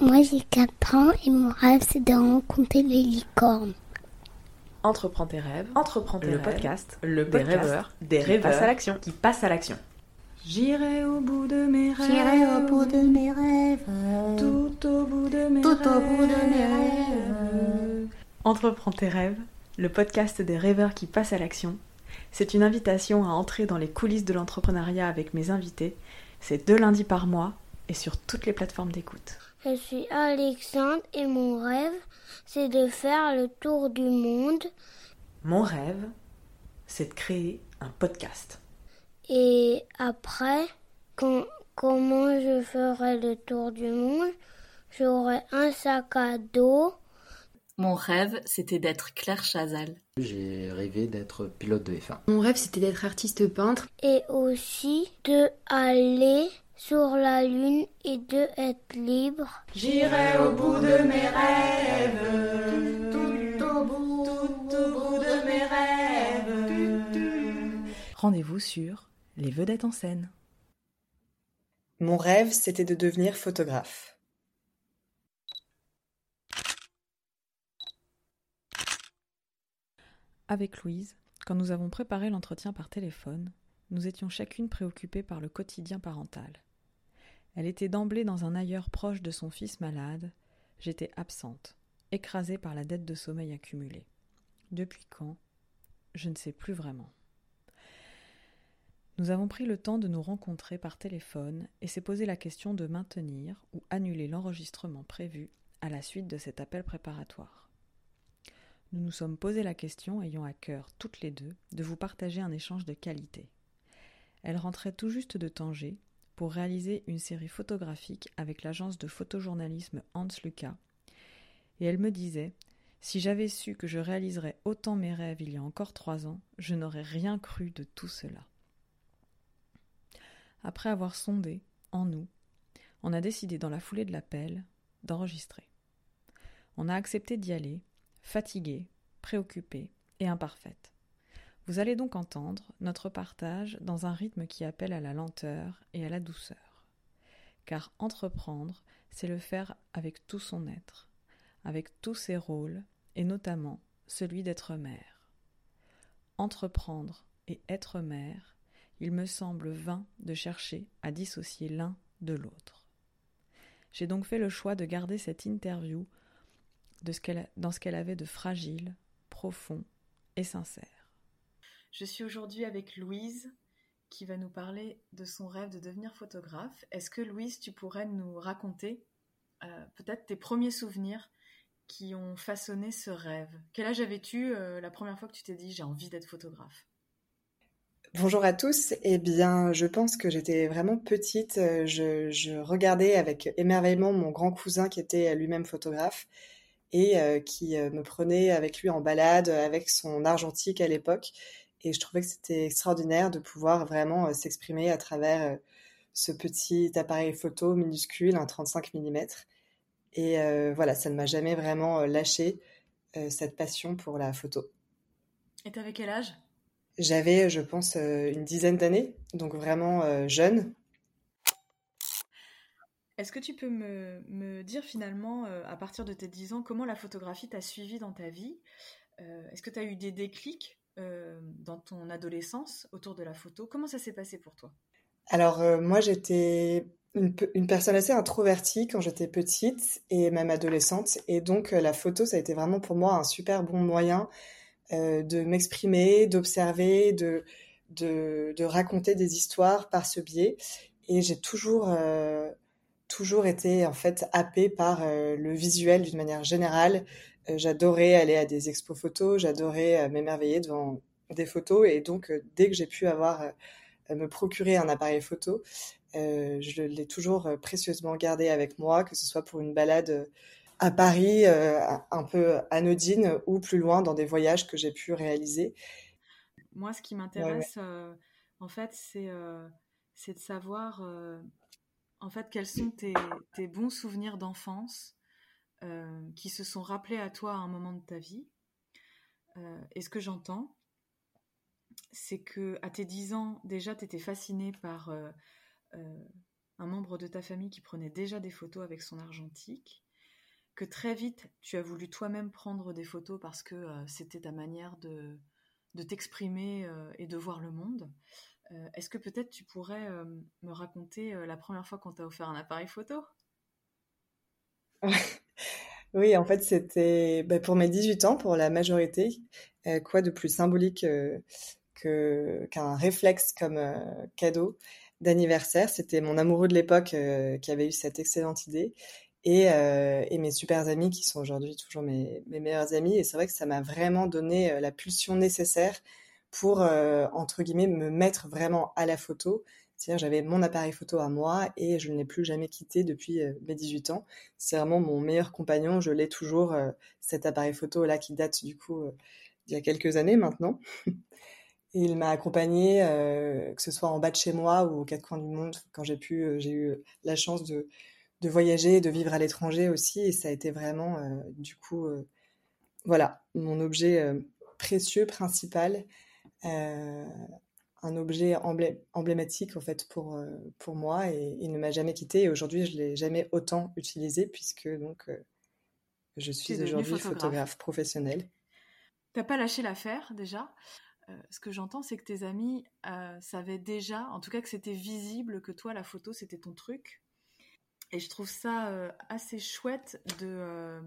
Moi j'ai 4 ans et mon rêve c'est de rencontrer les licornes. Entreprends tes rêves, entreprends tes le podcast, le des rêveurs, des rêveurs à l'action, qui passent à l'action. J'irai au bout de mes rêves. J'irai au bout de mes rêves. Tout au bout de mes Tout rêves. au bout de mes rêves. Entreprends tes rêves, le podcast des rêveurs qui passent à l'action. C'est une invitation à entrer dans les coulisses de l'entrepreneuriat avec mes invités. C'est deux lundis par mois et sur toutes les plateformes d'écoute. Je suis Alexandre et mon rêve c'est de faire le tour du monde. Mon rêve, c'est de créer un podcast. Et après, quand, comment je ferai le tour du monde? J'aurai un sac à dos. Mon rêve, c'était d'être Claire Chazal. J'ai rêvé d'être pilote de F1. Mon rêve, c'était d'être artiste peintre. Et aussi de aller sur la lune et de être libre. J'irai au bout de mes rêves. Tout au bout, Tout au bout de mes rêves. Rendez-vous sur Les Vedettes en scène. Mon rêve, c'était de devenir photographe. Avec Louise, quand nous avons préparé l'entretien par téléphone, nous étions chacune préoccupées par le quotidien parental. Elle était d'emblée dans un ailleurs proche de son fils malade, j'étais absente, écrasée par la dette de sommeil accumulée. Depuis quand? Je ne sais plus vraiment. Nous avons pris le temps de nous rencontrer par téléphone et s'est posé la question de maintenir ou annuler l'enregistrement prévu à la suite de cet appel préparatoire. Nous nous sommes posé la question, ayant à cœur toutes les deux, de vous partager un échange de qualité. Elle rentrait tout juste de Tanger pour réaliser une série photographique avec l'agence de photojournalisme Hans Lucas, et elle me disait Si j'avais su que je réaliserais autant mes rêves il y a encore trois ans, je n'aurais rien cru de tout cela. Après avoir sondé, en nous, on a décidé dans la foulée de l'appel d'enregistrer. On a accepté d'y aller, fatiguée, préoccupée et imparfaite. Vous allez donc entendre notre partage dans un rythme qui appelle à la lenteur et à la douceur. Car entreprendre, c'est le faire avec tout son être, avec tous ses rôles, et notamment celui d'être mère. Entreprendre et être mère, il me semble vain de chercher à dissocier l'un de l'autre. J'ai donc fait le choix de garder cette interview dans ce qu'elle avait de fragile, profond et sincère. Je suis aujourd'hui avec Louise qui va nous parler de son rêve de devenir photographe. Est-ce que Louise, tu pourrais nous raconter euh, peut-être tes premiers souvenirs qui ont façonné ce rêve? Quel âge avais-tu euh, la première fois que tu t'es dit j'ai envie d'être photographe? Bonjour à tous. Eh bien, je pense que j'étais vraiment petite. Je, je, regardais avec émerveillement mon grand cousin qui était lui-même photographe et euh, qui euh, me prenait avec lui en balade avec son argentique à l'époque. Et je trouvais que c'était extraordinaire de pouvoir vraiment euh, s'exprimer à travers ce petit appareil photo minuscule, un 35 mm. Et voilà, ça ne m'a jamais vraiment lâché cette passion pour la photo. Et t'avais quel âge? J'avais, je pense, une dizaine d'années, donc vraiment jeune. Est-ce que tu peux me, me dire finalement, à partir de tes 10 ans, comment la photographie t'a suivi dans ta vie? Est-ce que tu as eu des déclics? Dans ton adolescence autour de la photo Comment ça s'est passé pour toi? Alors, moi, j'étais une, personne assez introvertie quand j'étais petite et même adolescente. Et donc, la photo, ça a été vraiment pour moi un super bon moyen euh, de m'exprimer, d'observer, de, de, raconter des histoires par ce biais. Et j'ai toujours, euh, toujours été en fait happée par euh, le visuel d'une manière générale. J'adorais aller à des expos photos, j'adorais m'émerveiller devant des photos. Et donc, dès que j'ai pu avoir, me procurer un appareil photo, je l'ai toujours précieusement gardé avec moi, que ce soit pour une balade à Paris, euh, un peu anodine, ou plus loin dans des voyages que j'ai pu réaliser. Moi, ce qui m'intéresse, ouais, ouais. euh, en fait, c'est euh, de savoir, en fait, quels sont tes, tes bons souvenirs d'enfance qui se sont rappelés à toi à un moment de ta vie. et ce que j'entends, c'est que à tes 10 ans, déjà, tu étais fascinée par un membre de ta famille qui prenait déjà des photos avec son argentique, que très vite tu as voulu toi-même prendre des photos parce que euh, c'était ta manière de, de t'exprimer euh, et de voir le monde. Euh, est-ce que peut-être tu pourrais me raconter la première fois qu'on t'a offert un appareil photo? Oui, en fait, c'était bah, pour mes 18 ans, pour la majorité. quoi de plus symbolique que qu'un réflexe comme cadeau d'anniversaire. C'était mon amoureux de l'époque euh, qui avait eu cette excellente idée. Et, euh, mes super amis qui sont aujourd'hui toujours mes, mes, meilleurs amis. Et c'est vrai que ça m'a vraiment donné euh, la pulsion nécessaire pour, entre guillemets, me mettre vraiment à la photo. C'est-à-dire j'avais mon appareil photo à moi et je ne l'ai plus jamais quitté depuis mes 18 ans. C'est vraiment mon meilleur compagnon. Je l'ai toujours, cet appareil photo-là qui date du coup il y a quelques années maintenant. Il m'a accompagné, euh, que ce soit en bas de chez moi ou aux quatre coins du monde, quand j'ai pu, euh, j'ai eu la chance de, de voyager, de vivre à l'étranger aussi, et ça a été vraiment, euh, du coup, voilà, mon objet précieux, principal, un objet emblématique en fait pour, pour moi, et il ne m'a jamais quitté, et aujourd'hui je l'ai jamais autant utilisé, puisque donc je suis aujourd'hui photographe. photographe professionnel. T'as pas lâché l'affaire déjà euh, ce que j'entends, c'est que tes amis euh, savaient déjà, en tout cas que c'était visible que toi, la photo, c'était ton truc. Et je trouve ça euh, assez chouette de,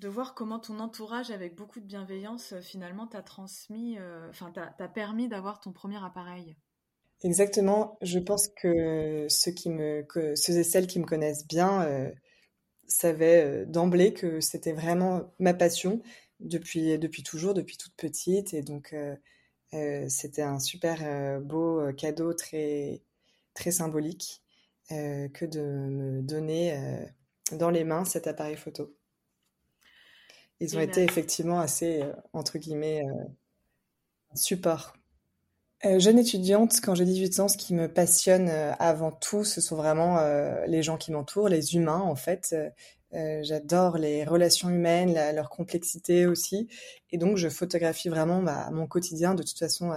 de voir comment ton entourage, avec beaucoup de bienveillance, finalement, t'a transmis, enfin, t'a permis d'avoir ton premier appareil. Exactement. Je pense que ceux, et celles qui me connaissent bien savaient d'emblée que c'était vraiment ma passion depuis, depuis toujours, depuis toute petite. Et donc, euh, c'était un super euh, beau euh, cadeau très, très symbolique que de me donner dans les mains cet appareil photo. Ils ont été effectivement assez, entre guillemets, support. jeune étudiante, quand j'ai 18 ans, ce qui me passionne avant tout, ce sont vraiment les gens qui m'entourent, les humains en fait. Euh, j'adore les relations humaines, leur complexité aussi. Et donc, je photographie vraiment bah, mon quotidien. De toute façon,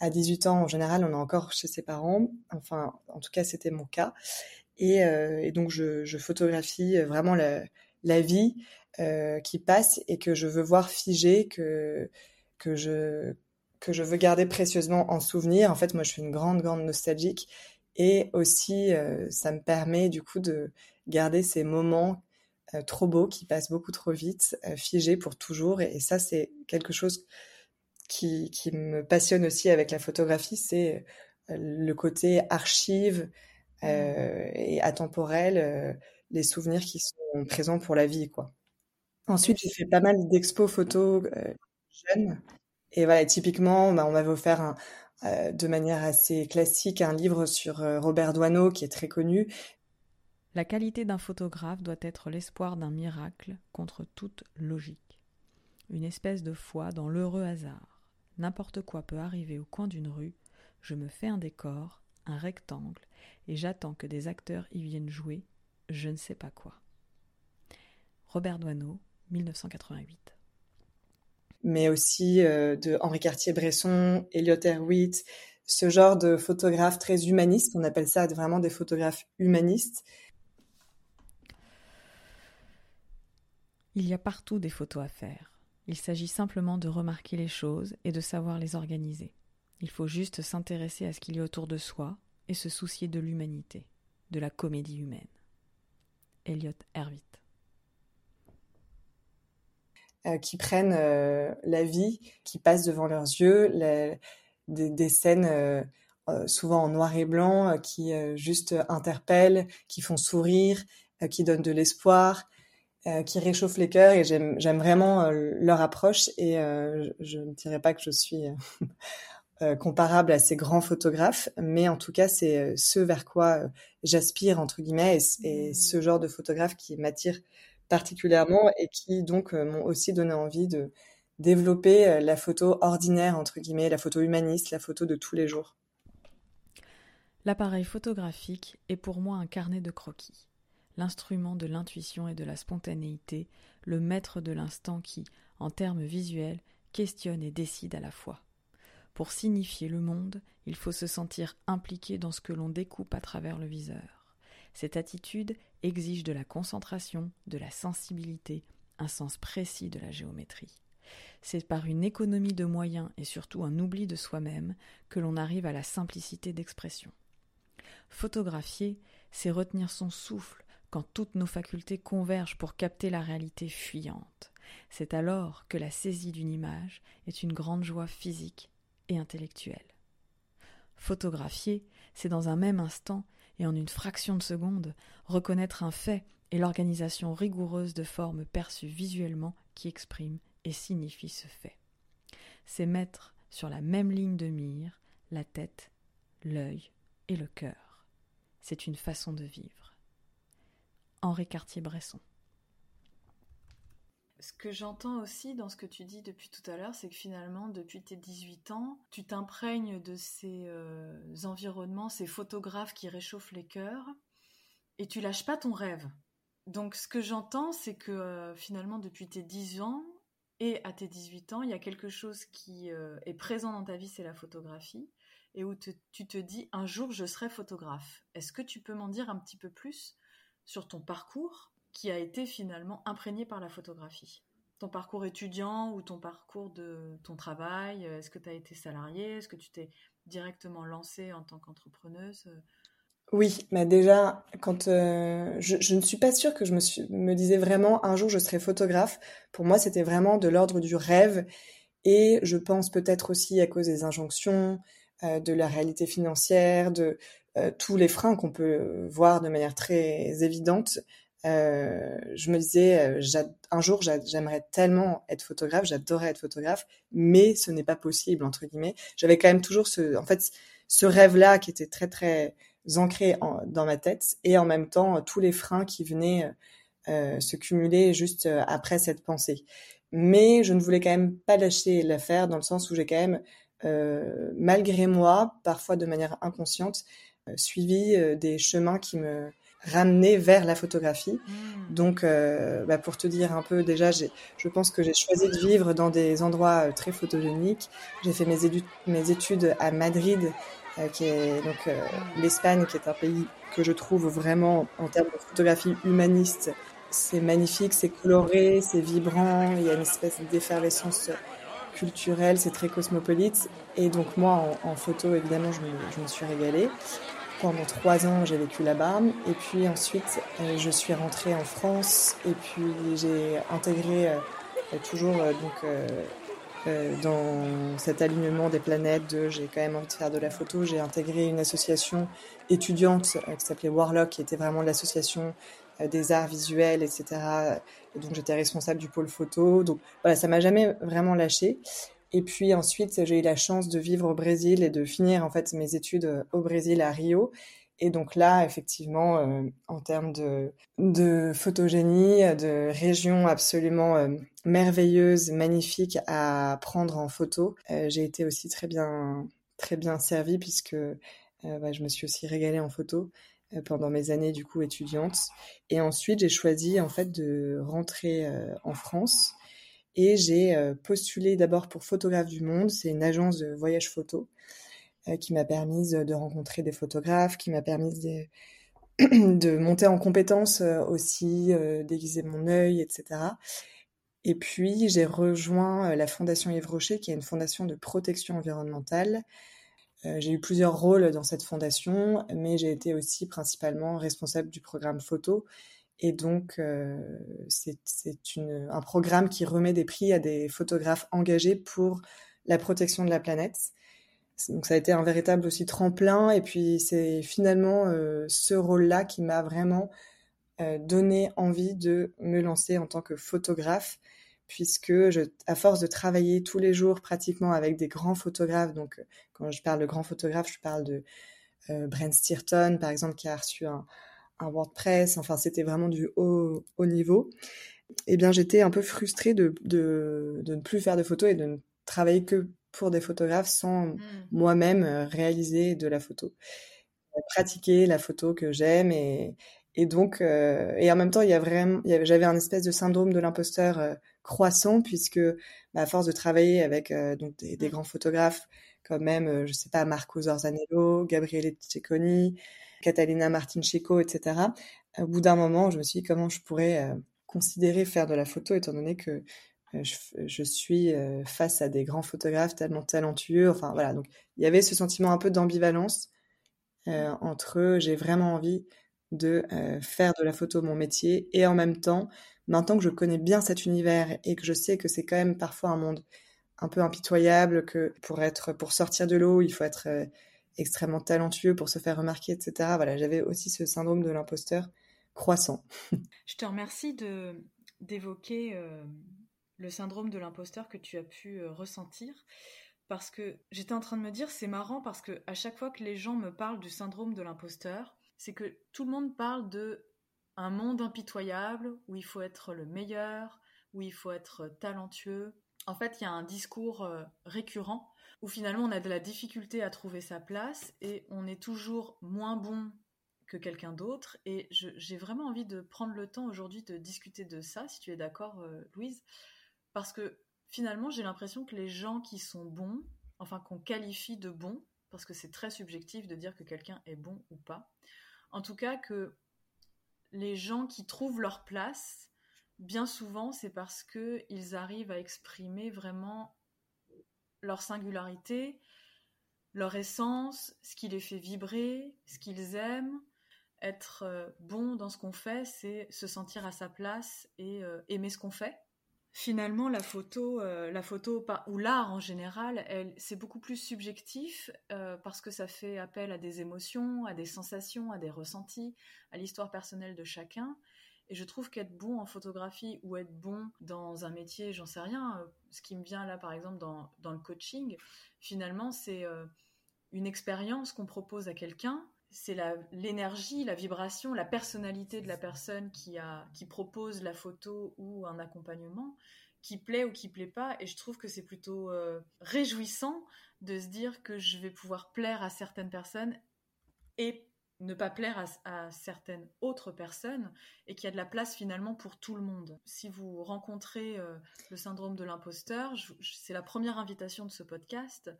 à, 18 ans, en général, on est encore chez ses parents. Enfin, en tout cas, c'était mon cas. Et, euh, donc, je, photographie vraiment la, vie euh, qui passe et que je veux voir figer, que, que, je, que je veux garder précieusement en souvenir. En fait, moi, je suis une grande, grande nostalgique. Et aussi, ça me permet du coup de garder ces moments euh, trop beau, qui passe beaucoup trop vite, euh, figé pour toujours. Et, ça, c'est quelque chose qui, qui, me passionne aussi avec la photographie, c'est euh, le côté archive mmh. et atemporel, les souvenirs qui sont présents pour la vie, quoi. Ensuite, j'ai fait pas mal d'expos photos jeunes. Et voilà, typiquement, bah, on m'avait offert un, de manière assez classique un livre sur Robert Doisneau qui est très connu, la qualité d'un photographe doit être l'espoir d'un miracle contre toute logique. Une espèce de foi dans l'heureux hasard. N'importe quoi peut arriver au coin d'une rue, je me fais un décor, un rectangle, et j'attends que des acteurs y viennent jouer, je ne sais pas quoi. Robert Doisneau, 1988. Mais aussi euh, de Henri Cartier-Bresson, Elliot Erwitt, ce genre de photographes très humanistes, on appelle ça vraiment des photographes humanistes, Il y a partout des photos à faire. Il s'agit simplement de remarquer les choses et de savoir les organiser. Il faut juste s'intéresser à ce qu'il y a autour de soi et se soucier de l'humanité, de la comédie humaine. Elliot Erwitt. Euh, qui prennent euh, la vie qui passe devant leurs yeux, des, scènes euh, souvent en noir et blanc qui juste interpellent, qui font sourire, qui donnent de l'espoir, qui réchauffent les cœurs et j'aime vraiment leur approche et je ne dirais pas que je suis comparable à ces grands photographes, mais en tout cas c'est ce vers quoi j'aspire entre guillemets et, mmh. ce genre de photographe qui m'attire particulièrement et qui donc m'ont aussi donné envie de développer la photo ordinaire entre guillemets, la photo humaniste, la photo de tous les jours. L'appareil photographique est pour moi un carnet de croquis l'instrument de l'intuition et de la spontanéité, le maître de l'instant qui, en termes visuels, questionne et décide à la fois. Pour signifier le monde, il faut se sentir impliqué dans ce que l'on découpe à travers le viseur. Cette attitude exige de la concentration, de la sensibilité, un sens précis de la géométrie. C'est par une économie de moyens et surtout un oubli de soi-même que l'on arrive à la simplicité d'expression. Photographier, c'est retenir son souffle quand toutes nos facultés convergent pour capter la réalité fuyante. C'est alors que la saisie d'une image est une grande joie physique et intellectuelle. Photographier, c'est dans un même instant et en une fraction de seconde reconnaître un fait et l'organisation rigoureuse de formes perçues visuellement qui exprime et signifie ce fait. C'est mettre sur la même ligne de mire la tête, l'œil et le cœur. C'est une façon de vivre. Henri Cartier-Bresson ce que j'entends aussi dans ce que tu dis depuis tout à l'heure, c'est que finalement, depuis tes 18 ans, tu t'imprègnes de ces euh, environnements, ces photographes qui réchauffent les cœurs, et tu lâches pas ton rêve. Donc ce que j'entends, c'est que euh, finalement, depuis tes 10 ans et à tes 18 ans, il y a quelque chose qui euh, est présent dans ta vie, c'est la photographie, et où tu te dis, un jour, je serai photographe. Est-ce que tu peux m'en dire un petit peu plus sur ton parcours qui a été finalement imprégné par la photographie. Ton parcours étudiant ou ton parcours de ton travail Est-ce que tu as été salarié? Est-ce que tu t'es directement lancée en tant qu'entrepreneuse? Oui, mais déjà, quand euh, je, ne suis pas sûre que je me, disais vraiment un jour je serai photographe. Pour moi, c'était vraiment de l'ordre du rêve, et je pense peut-être aussi à cause des injonctions, euh, de la réalité financière, de euh, tous les freins qu'on peut voir de manière très évidente euh, je me disais, euh, un jour, j'aimerais tellement être photographe, j'adorerais être photographe, mais ce n'est pas possible, entre guillemets. J'avais quand même toujours ce, en fait, ce rêve-là qui était très, très ancré dans ma tête, et en même temps, tous les freins qui venaient euh, se cumuler juste après cette pensée. Mais je ne voulais quand même pas lâcher l'affaire, dans le sens où j'ai quand même, malgré moi, parfois de manière inconsciente, suivi des chemins qui me ramener vers la photographie. Hmm. Donc, euh, bah, pour te dire un peu, déjà, je pense que j'ai choisi de vivre dans des endroits euh, très photogéniques. J'ai fait mes, mes, études à Madrid, euh, qui est donc hmm. l'Espagne, qui est un pays que je trouve vraiment, en termes de photographie humaniste, c'est magnifique, c'est coloré, c'est vibrant, il y a une espèce d'effervescence culturelle, c'est très cosmopolite. Et donc moi, en, photo, évidemment, je me, je me suis régalée. Pendant trois ans, j'ai vécu là-bas. Et puis ensuite, euh, je suis rentrée en France. Et puis, j'ai intégré euh, toujours euh, donc, dans cet alignement des planètes j'ai quand même envie de faire de la photo. J'ai intégré une association étudiante qui s'appelait Warlock, qui était vraiment l'association des arts visuels, etc. Et donc, j'étais responsable du pôle photo. Donc, voilà, ça m'a jamais vraiment lâché. Et puis ensuite, j'ai eu la chance de vivre au Brésil et de finir en fait mes études euh, au Brésil à Rio. Et donc là, effectivement, euh, en termes de, de photogénie, de région absolument euh, merveilleuse, magnifique à prendre en photo, j'ai été aussi très bien, très bien servie puisque bah, je me suis aussi régalée en photo pendant mes années du coup étudiantes. Et ensuite, j'ai choisi en fait de rentrer en France et j'ai euh, postulé d'abord pour Photographe du Monde, c'est une agence de voyage photo euh, qui m'a permis de rencontrer des photographes, qui m'a permis de, monter en compétences euh, aussi, déguiser mon œil, etc. Et puis j'ai rejoint la Fondation Yves Rocher, qui est une fondation de protection environnementale. j'ai eu plusieurs rôles dans cette fondation, mais j'ai été aussi principalement responsable du programme photo et donc, euh, c'est un programme qui remet des prix à des photographes engagés pour la protection de la planète. Donc, ça a été un véritable aussi tremplin. Et puis, c'est finalement euh, ce rôle-là qui m'a vraiment euh, donné envie de me lancer en tant que photographe, puisque je, à force de travailler tous les jours pratiquement avec des grands photographes, donc quand je parle de grands photographes, je parle de Brent Steerton, par exemple, qui a reçu un, un WordPress, enfin c'était vraiment du haut, haut niveau, eh bien j'étais un peu frustrée de, de, de, ne plus faire de photos et de ne travailler que pour des photographes sans mmh. moi-même euh, réaliser de la photo. Pratiquer la photo que j'aime et, et donc, euh, et en même temps, il y a vraiment, j'avais un espèce de syndrome de l'imposteur euh, croissant puisque, bah, à force de travailler avec donc des, des, mmh. grands photographes comme même, je sais pas, Marco Zorzanello, Gabriele Cecconi, Catalina Martin Chico, etc. Au bout d'un moment, je me suis dit comment je pourrais considérer faire de la photo étant donné que je, je, suis face à des grands photographes tellement talentueux. Enfin voilà, donc il y avait ce sentiment un peu d'ambivalence entre j'ai vraiment envie de faire de la photo mon métier et en même temps, maintenant que je connais bien cet univers et que je sais que c'est quand même parfois un monde un peu impitoyable, que pour être, pour sortir de l'eau, il faut être euh, extrêmement talentueux pour se faire remarquer, etc. Voilà, j'avais aussi ce syndrome de l'imposteur croissant. Je te remercie de d'évoquer euh, le syndrome de l'imposteur que tu as pu euh, ressentir parce que j'étais en train de me dire c'est marrant parce que à chaque fois que les gens me parlent du syndrome de l'imposteur, c'est que tout le monde parle de un monde impitoyable où il faut être le meilleur, où il faut être talentueux, en fait, il y a un discours euh, récurrent où finalement on a de la difficulté à trouver sa place et on est toujours moins bon que quelqu'un d'autre. Et j'ai vraiment envie de prendre le temps aujourd'hui de discuter de ça, si tu es d'accord, euh, Louise, parce que finalement j'ai l'impression que les gens qui sont bons, enfin qu'on qualifie de bons, parce que c'est très subjectif de dire que quelqu'un est bon ou pas, en tout cas que les gens qui trouvent leur place bien souvent, c'est parce qu'ils arrivent à exprimer vraiment leur singularité, leur essence, ce qui les fait vibrer, ce qu'ils aiment. Être euh, bon dans ce qu'on fait, c'est se sentir à sa place et euh, aimer ce qu'on fait. Finalement, la photo, euh, la photo ou l'art en général, c'est beaucoup plus subjectif parce que ça fait appel à des émotions, à des sensations, à des ressentis, à l'histoire personnelle de chacun. Et je trouve qu'être bon en photographie ou être bon dans un métier, j'en sais rien, euh, ce qui me vient là par exemple dans, le coaching, finalement c'est euh, une expérience qu'on propose à quelqu'un, c'est l'énergie, la, vibration, la personnalité de la personne qui, a, qui propose la photo ou un accompagnement qui plaît ou qui plaît pas. Et je trouve que c'est plutôt euh, réjouissant de se dire que je vais pouvoir plaire à certaines personnes et ne pas plaire à, certaines autres personnes et qu'il y a de la place finalement pour tout le monde. Si vous rencontrez euh, le syndrome de l'imposteur, c'est la première invitation de ce podcast,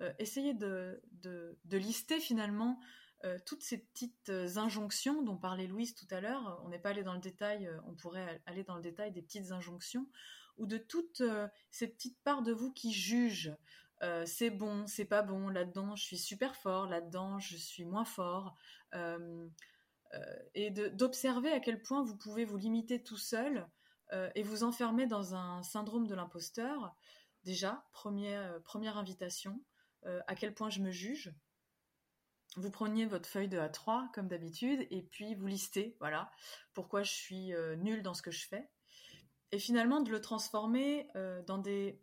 euh, essayez de, lister finalement euh, toutes ces petites injonctions dont parlait Louise tout à l'heure. On n'est pas allé dans le détail, on pourrait aller dans le détail des petites injonctions ou de toutes ces petites parts de vous qui jugent. C'est bon, c'est pas bon, là-dedans je suis super fort, là-dedans je suis moins fort, euh, euh, et d'observer à quel point vous pouvez vous limiter tout seul euh, et vous enfermer dans un syndrome de l'imposteur. Déjà, première, première invitation, à quel point je me juge. Vous preniez votre feuille de A3 comme d'habitude et puis vous listez, voilà, pourquoi je suis nul dans ce que je fais. Et finalement de le transformer dans des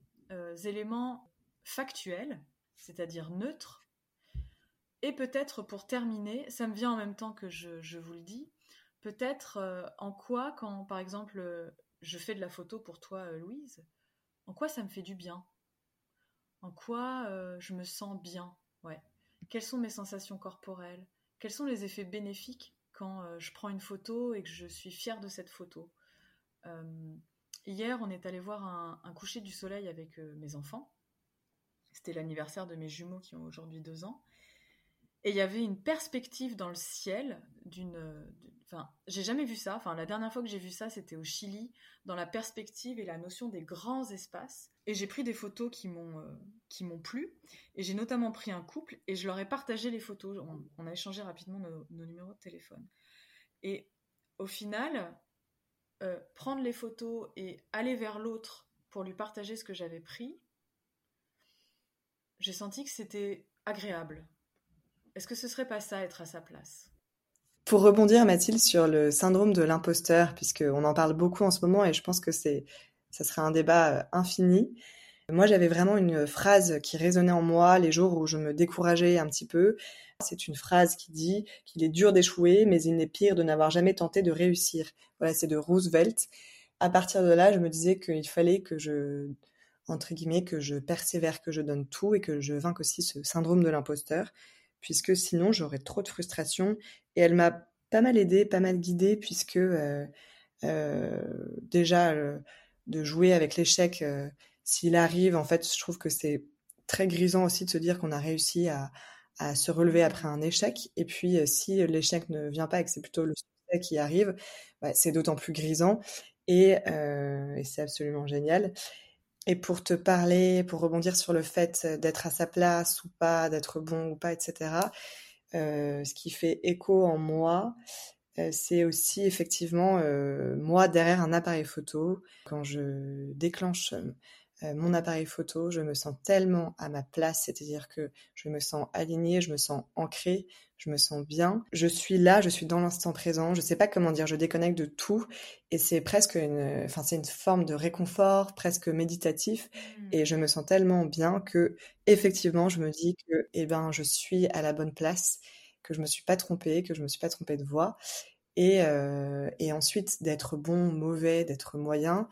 éléments factuels, c'est-à-dire neutres, et peut-être pour terminer, ça me vient en même temps que je, vous le dis, peut-être euh, en quoi, quand par exemple euh, je fais de la photo pour toi, euh, Louise, en quoi ça me fait du bien? En quoi je me sens bien? Ouais. Quelles sont mes sensations corporelles? Quels sont les effets bénéfiques quand je prends une photo et que je suis fière de cette photo? Hier, on est allé voir un coucher du soleil avec mes enfants. C'était l'anniversaire de mes jumeaux qui ont aujourd'hui deux ans. Et il y avait une perspective dans le ciel d'une. Enfin, j'ai jamais vu ça. Enfin, la dernière fois que j'ai vu ça, c'était au Chili, dans la perspective et la notion des grands espaces. Et j'ai pris des photos qui m'ont euh, plu. Et j'ai notamment pris un couple et je leur ai partagé les photos. On, a échangé rapidement nos, numéros de téléphone. Et au final, euh, prendre les photos et aller vers l'autre pour lui partager ce que j'avais pris, j'ai senti que c'était agréable est-ce que ce serait pas ça, être à sa place? Pour rebondir, Mathilde, sur le syndrome de l'imposteur, puisqu'on en parle beaucoup en ce moment et je pense que c'est, ça serait un débat euh, infini. Moi, j'avais vraiment une phrase qui résonnait en moi les jours où je me décourageais un petit peu. C'est une phrase qui dit qu'il est dur d'échouer, mais il n'est pire de n'avoir jamais tenté de réussir. Voilà, c'est de Roosevelt. À partir de là, je me disais qu'il fallait que je, entre guillemets, que je persévère, que je donne tout et que je vainque aussi ce syndrome de l'imposteur puisque sinon j'aurais trop de frustration. Et elle m'a pas mal aidée, pas mal guidée, puisque euh, euh, déjà euh, de jouer avec l'échec, s'il arrive, en fait, je trouve que c'est très grisant aussi de se dire qu'on a réussi à, se relever après un échec. Et puis, si l'échec ne vient pas et que c'est plutôt le succès qui arrive, bah, c'est d'autant plus grisant et c'est absolument génial. Et pour te parler, pour rebondir sur le fait d'être à sa place ou pas, d'être bon ou pas, etc., euh, ce qui fait écho en moi, euh, c'est aussi effectivement euh, moi derrière un appareil photo. Quand je déclenche euh, mon appareil photo, je me sens tellement à ma place, c'est-à-dire que je me sens alignée, je me sens ancrée, je me sens bien. Je suis là, je suis dans l'instant présent, je sais pas comment dire, je déconnecte de tout et c'est presque une, enfin c'est une forme de réconfort, presque méditatif mmh. et je me sens tellement bien que effectivement je me dis que eh ben je suis à la bonne place, que je me suis pas trompée, que je me suis pas trompée de voix et, euh, et ensuite d'être bon, mauvais, d'être moyen,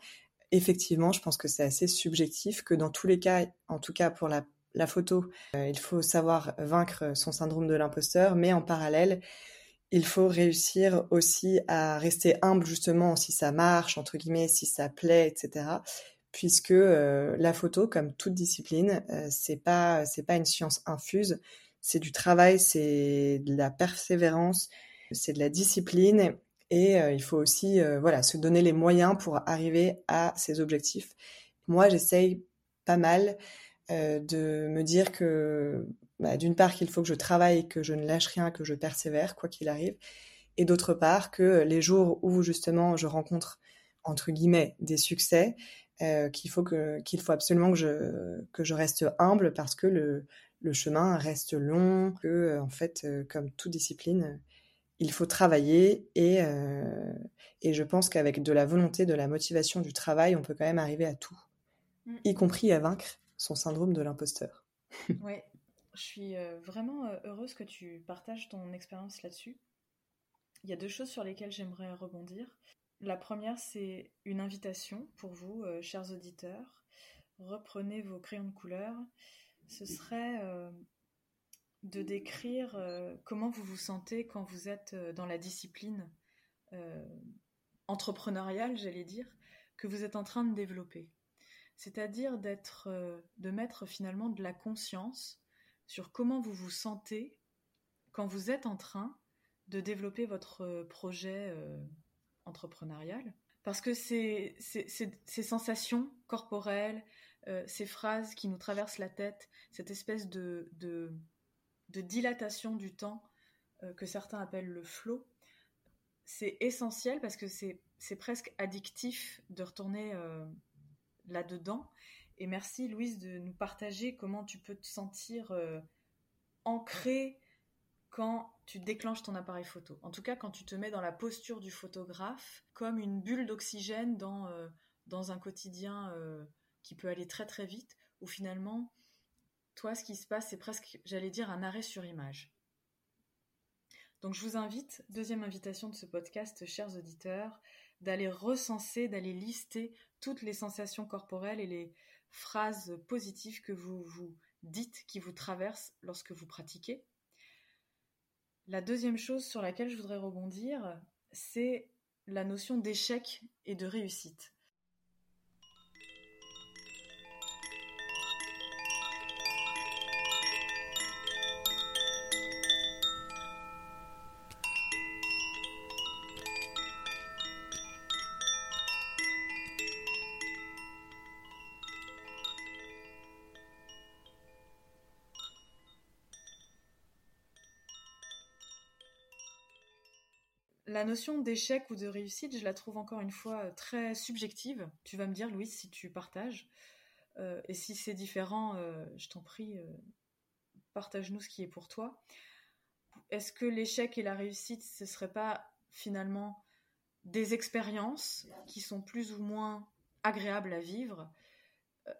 effectivement, je pense que c'est assez subjectif, que dans tous les cas, en tout cas pour la, la photo, euh, il faut savoir vaincre son syndrome de l'imposteur, mais en parallèle, il faut réussir aussi à rester humble justement si ça marche, entre guillemets, si ça plaît, etc. Puisque euh, la photo, comme toute discipline, euh, c'est pas c'est pas une science infuse, c'est du travail, c'est de la persévérance, c'est de la discipline et euh, il faut aussi voilà, se donner les moyens pour arriver à ses objectifs. Moi, j'essaye pas mal euh, de me dire que bah, d'une part qu'il faut que je travaille, que je ne lâche rien, que je persévère, quoi qu'il arrive. Et d'autre part que les jours où justement je rencontre entre guillemets des succès, qu'il faut que qu'il faut absolument que je que je reste humble parce que le le chemin reste long, que en fait comme toute discipline, il faut travailler et, euh, et je pense qu'avec de la volonté, de la motivation, du travail, on peut quand même arriver à tout, mm. y compris à vaincre son syndrome de l'imposteur. oui, je suis euh, vraiment euh, heureuse que tu partages ton expérience là-dessus. Il y a deux choses sur lesquelles j'aimerais rebondir. La première, c'est une invitation pour vous, chers auditeurs. Reprenez vos crayons de couleur. Ce serait de décrire euh, comment vous vous sentez quand vous êtes euh, dans la discipline euh, entrepreneuriale, j'allais dire, que vous êtes en train de développer. C'est-à-dire d'être, de mettre finalement de la conscience sur comment vous vous sentez quand vous êtes en train de développer votre projet entrepreneurial. Parce que ces, sensations corporelles, ces phrases qui nous traversent la tête, cette espèce de, dilatation du temps euh, que certains appellent le flow, c'est essentiel parce que c'est presque addictif de retourner euh, là-dedans. Et merci Louise de nous partager comment tu peux te sentir euh, ancré quand tu déclenches ton appareil photo. En tout cas, quand tu te mets dans la posture du photographe, comme une bulle d'oxygène dans, dans un quotidien qui peut aller très très vite, où finalement toi, ce qui se passe, c'est presque, j'allais dire, un arrêt sur image. Donc je vous invite, deuxième invitation de ce podcast, chers auditeurs, d'aller recenser, d'aller lister toutes les sensations corporelles et les phrases positives que vous vous dites, qui vous traversent lorsque vous pratiquez. La deuxième chose sur laquelle je voudrais rebondir, c'est la notion d'échec et de réussite. La notion d'échec ou de réussite, je la trouve encore une fois euh, très subjective. Tu vas me dire, Louise, si tu partages. Euh, et si c'est différent, euh, je t'en prie, partage-nous ce qui est pour toi. Est-ce que l'échec et la réussite, ce ne serait pas finalement des expériences qui sont plus ou moins agréables à vivre,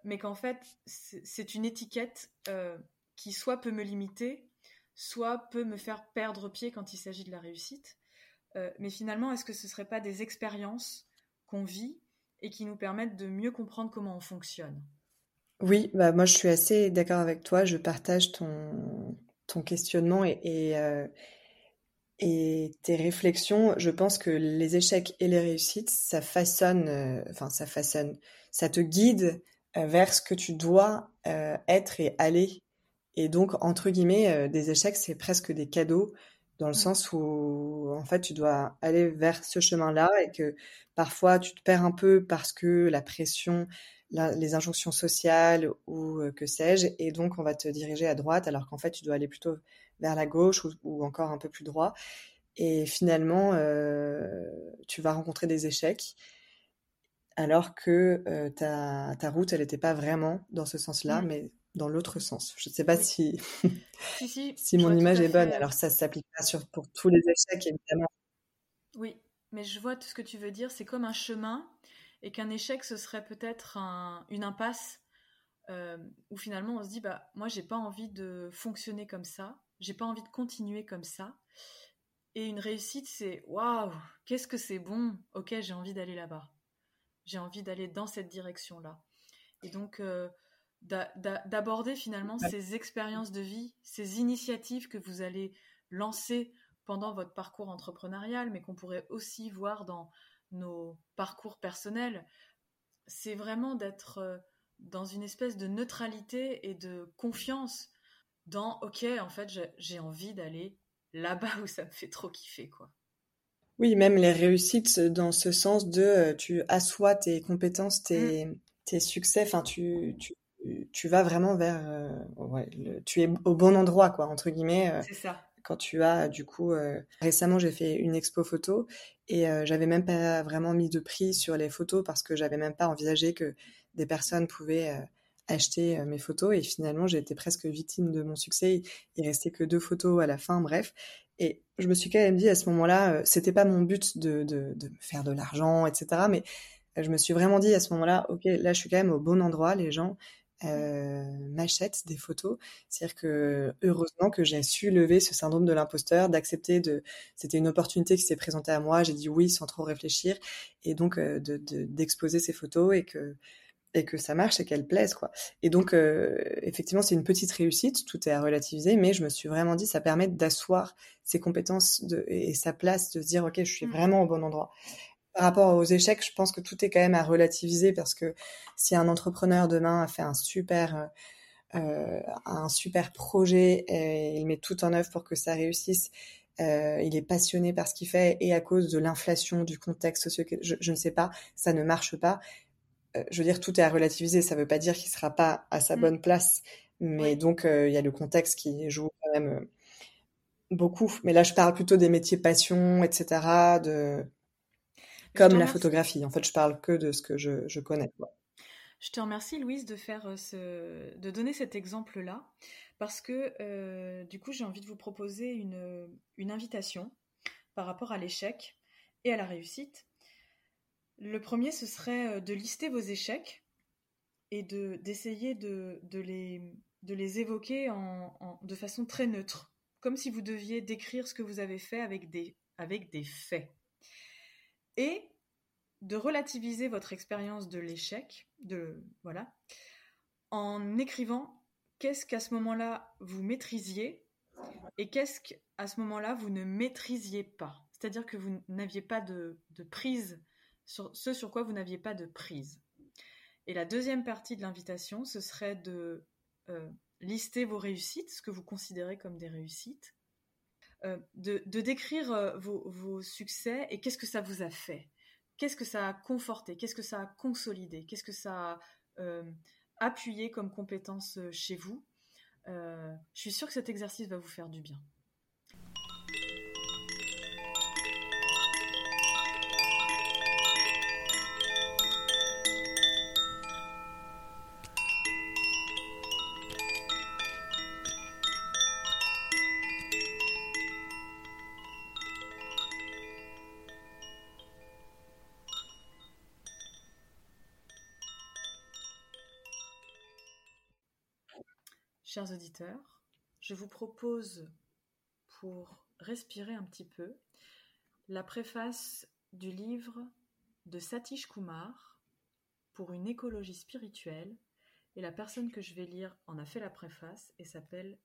mais qu'en fait, c'est une étiquette qui soit peut me limiter, soit peut me faire perdre pied quand il s'agit de la réussite? Euh, mais finalement, est-ce que ce ne seraient pas des expériences qu'on vit et qui nous permettent de mieux comprendre comment on fonctionne? Oui, bah moi je suis assez d'accord avec toi. Je partage ton, ton questionnement et, et, euh, tes réflexions. Je pense que les échecs et les réussites, ça façonne, euh, ça façonne, ça te guide vers ce que tu dois être et aller Et donc, entre guillemets, des échecs, c'est presque des cadeaux dans le sens où, en fait, tu dois aller vers ce chemin-là et que parfois tu te perds un peu parce que la pression, les injonctions sociales ou que sais-je, et donc on va te diriger à droite alors qu'en fait tu dois aller plutôt vers la gauche ou, encore un peu plus droit. Et finalement, tu vas rencontrer des échecs alors que ta, ta, route, elle n'était pas vraiment dans ce sens-là, mmh. mais dans l'autre sens. Je ne sais pas si, si, mon image est bonne. Alors ça ne s'applique pas sur, pour tous les échecs, évidemment. Oui, mais je vois tout ce que tu veux dire. C'est comme un chemin et qu'un échec, ce serait peut-être une impasse euh, où finalement on se dit, bah, moi, j'ai pas envie de fonctionner comme ça, j'ai pas envie de continuer comme ça. Et une réussite, c'est waouh, qu'est-ce que c'est bon, ok, j'ai envie d'aller là-bas. J'ai envie d'aller dans cette direction-là. Et donc, euh, d'aborder finalement ces expériences de vie, ces initiatives que vous allez lancer pendant votre parcours entrepreneurial, mais qu'on pourrait aussi voir dans nos parcours personnels, c'est vraiment d'être euh, dans une espèce de neutralité et de confiance dans OK, en fait, j'ai envie d'aller là-bas où ça me fait trop kiffer, quoi. Oui, même les réussites dans ce sens de euh, tu assois tes compétences, tes, mmh. tes succès, enfin tu, tu, tu, vas vraiment vers euh, tu es au bon endroit quoi entre guillemets. C'est ça. quand tu as du coup euh, récemment j'ai fait une expo photo et euh, j'avais même pas vraiment mis de prix sur les photos parce que j'avais même pas envisagé que des personnes pouvaient euh, acheter mes photos et finalement j'ai été presque victime de mon succès. Il restait que deux photos à la fin bref. Et je me suis quand même dit à ce moment-là c'était pas mon but de, de, de faire de l'argent etc mais je me suis vraiment dit à ce moment-là ok là je suis quand même au bon endroit les gens euh, m'achète des photos. C'est-à-dire que heureusement que j'ai su lever ce syndrome de l'imposteur, d'accepter de. C'était une opportunité qui s'est présentée à moi. J'ai dit oui sans trop réfléchir et donc euh, de d'exposer ces photos et que et que ça marche et qu'elles plaisent quoi. Et donc euh, effectivement c'est une petite réussite, tout est à relativiser, mais je me suis vraiment dit ça permet d'asseoir ses compétences de, et sa place, de se dire ok je suis mmh. vraiment au bon endroit par rapport aux échecs, je pense que tout est quand même à relativiser parce que si un entrepreneur demain a fait un super, euh, un super projet et il met tout en œuvre pour que ça réussisse, euh, il est passionné par ce qu'il fait et à cause de l'inflation, du contexte socio je, je ne sais pas, ça ne marche pas. Euh, je veux dire, tout est à relativiser. Ça ne veut pas dire qu'il sera pas à sa mmh. bonne place, mais donc euh, il y a le contexte qui joue quand même euh, beaucoup. Mais là, je parle plutôt des métiers passion, etc. De comme la photographie. En fait, je parle que de ce que je, connais. Je te remercie, Louise, de faire euh, ce, de donner cet exemple-là, parce que euh, du coup, j'ai envie de vous proposer une, une invitation par rapport à l'échec et à la réussite. Le premier, ce serait euh, de lister vos échecs et de d'essayer de, de, les, de les évoquer en, de façon très neutre, comme si vous deviez décrire ce que vous avez fait avec des, avec des faits et de relativiser votre expérience de l'échec, voilà, en écrivant qu'est-ce qu'à ce moment-là vous maîtrisiez et qu'est-ce qu'à ce moment-là vous ne maîtrisiez pas. C'est-à-dire que vous n'aviez pas de, prise sur ce sur quoi vous n'aviez pas de prise. Et la deuxième partie de l'invitation, ce serait de euh, lister vos réussites, ce que vous considérez comme des réussites, euh, de, décrire euh, vos, succès et qu'est-ce que ça vous a fait? Qu'est-ce que ça a conforté? Qu'est-ce que ça a consolidé? Qu'est-ce que ça a euh, appuyé comme compétence chez vous? Je suis sûre que cet exercice va vous faire du bien. Auditeurs, je vous propose, pour respirer un petit peu, la préface du livre de Satish Kumar pour une écologie spirituelle, et la personne que je vais lire en a fait la préface et s'appelle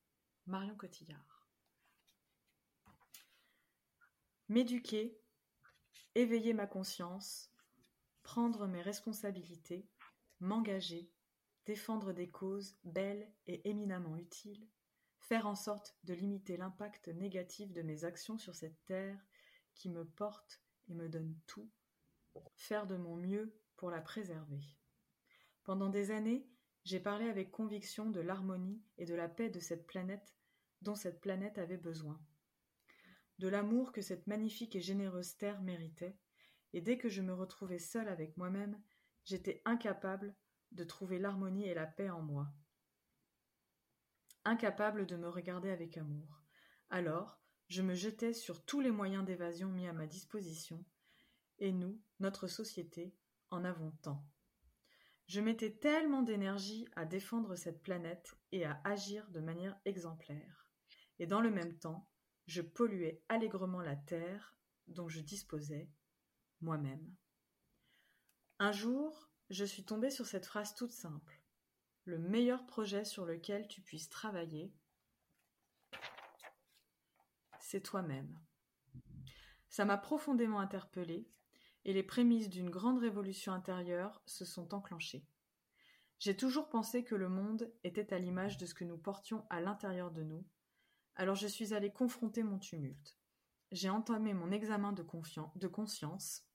Marion Cotillard. M'éduquer, éveiller ma conscience, prendre mes responsabilités, m'engager, défendre des causes belles et éminemment utiles, faire en sorte de limiter l'impact négatif de mes actions sur cette terre qui me porte et me donne tout, faire de mon mieux pour la préserver. Pendant des années, j'ai parlé avec conviction de l'harmonie et de la paix de cette planète dont cette planète avait besoin, de l'amour que cette magnifique et généreuse terre méritait, et dès que je me retrouvais seule avec moi-même, j'étais incapable de trouver l'harmonie et la paix en moi. Incapable de me regarder avec amour. Alors, je me jetais sur tous les moyens d'évasion mis à ma disposition, et nous, notre société, en avons tant. Je mettais tellement d'énergie à défendre cette planète et à agir de manière exemplaire. Et dans le même temps, je polluais allègrement la terre dont je disposais moi-même. Un jour, je suis tombée sur cette phrase toute simple. Le meilleur projet sur lequel tu puisses travailler, c'est toi-même. Ça m'a profondément interpellée et les prémices d'une grande révolution intérieure se sont enclenchées. J'ai toujours pensé que le monde était à l'image de ce que nous portions à l'intérieur de nous, alors je suis allée confronter mon tumulte. J'ai entamé mon examen de, de conscience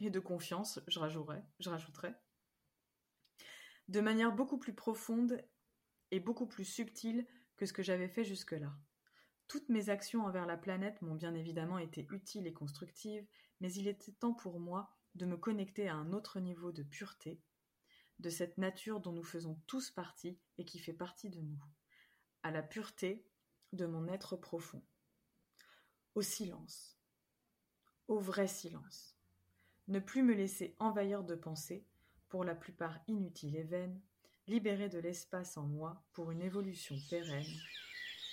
et de confiance, je rajouterai, de manière beaucoup plus profonde et beaucoup plus subtile que ce que j'avais fait jusque-là. Toutes mes actions envers la planète m'ont bien évidemment été utiles et constructives, mais il était temps pour moi de me connecter à un autre niveau de pureté, de cette nature dont nous faisons tous partie et qui fait partie de nous, à la pureté de mon être profond, au silence, au vrai silence ne plus me laisser envahir de pensées, pour la plupart inutiles et vaines, libérer de l'espace en moi pour une évolution pérenne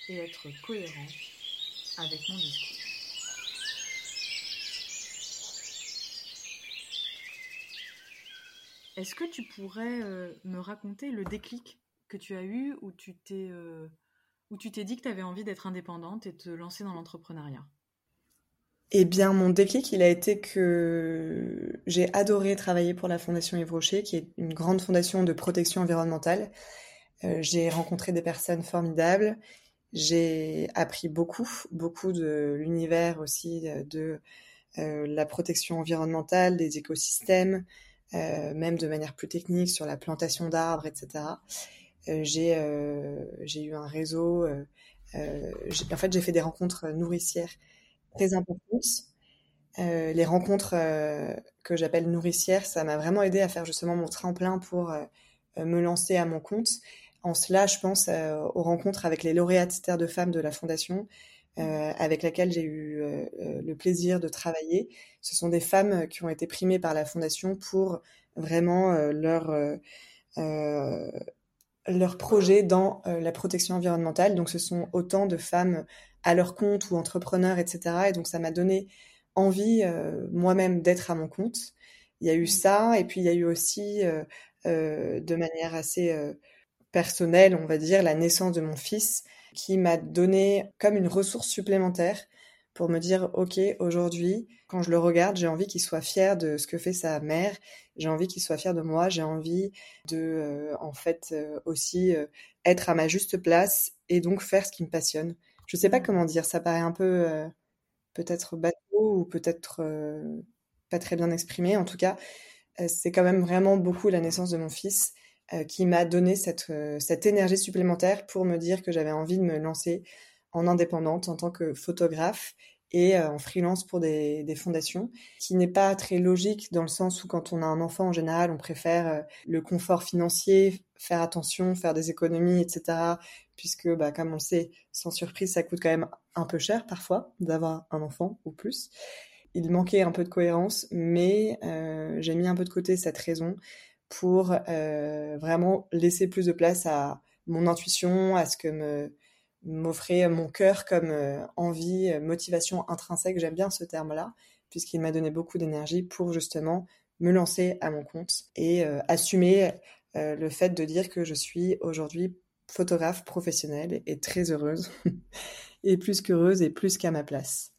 et être cohérent avec mon discours. Est-ce que tu pourrais euh, me raconter le déclic que tu as eu où tu t'es euh, où tu t'es dit que tu avais envie d'être indépendante et te lancer dans l'entrepreneuriat? Eh bien, mon déclic, il a été que j'ai adoré travailler pour la Fondation Yves Rocher, qui est une grande fondation de protection environnementale. Euh, j'ai rencontré des personnes formidables. J'ai appris beaucoup, beaucoup de l'univers aussi de euh, la protection environnementale, des écosystèmes, euh, même de manière plus technique sur la plantation d'arbres, etc. j'ai eu un réseau. en fait, j'ai fait des rencontres nourricières très importante. Euh, les rencontres euh, que j'appelle nourricières, ça m'a vraiment aidé à faire justement mon tremplin pour euh, me lancer à mon compte. En cela, je pense aux rencontres avec les lauréates terre de femmes de la Fondation, avec laquelle j'ai eu le plaisir de travailler. Ce sont des femmes qui ont été primées par la Fondation pour vraiment leur leur projet dans la protection environnementale. Donc, ce sont autant de femmes à leur compte ou entrepreneurs, etc. Et donc ça m'a donné envie euh, moi-même d'être à mon compte. Il y a eu mmh. ça, et puis il y a eu aussi, euh, euh, de manière assez personnelle, on va dire, la naissance de mon fils, qui m'a donné comme une ressource supplémentaire pour me dire, OK, aujourd'hui, quand je le regarde, j'ai envie qu'il soit fier de ce que fait sa mère, j'ai envie qu'il soit fier de moi, j'ai envie de, en fait, aussi être à ma juste place et donc faire ce qui me passionne. Je sais pas comment dire, ça paraît un peu euh, peut-être bateau ou peut-être euh, pas très bien exprimé. En tout cas, euh, c'est quand même vraiment beaucoup la naissance de mon fils qui m'a donné cette, cette énergie supplémentaire pour me dire que j'avais envie de me lancer en indépendante en tant que photographe et en freelance pour des, des fondations, qui n'est pas très logique dans le sens où quand on a un enfant en général, on préfère le confort financier, faire attention, faire des économies, etc puisque, bah, comme on le sait, sans surprise, ça coûte quand même un peu cher parfois d'avoir un enfant ou plus. Il manquait un peu de cohérence, mais euh, j'ai mis un peu de côté cette raison pour euh, vraiment laisser plus de place à mon intuition, à ce que me m'offrait mon cœur comme euh, envie, motivation intrinsèque. J'aime bien ce terme-là, puisqu'il m'a donné beaucoup d'énergie pour justement me lancer à mon compte et assumer le fait de dire que je suis aujourd'hui photographe professionnelle et très heureuse, et plus qu'heureuse et plus qu'à ma place.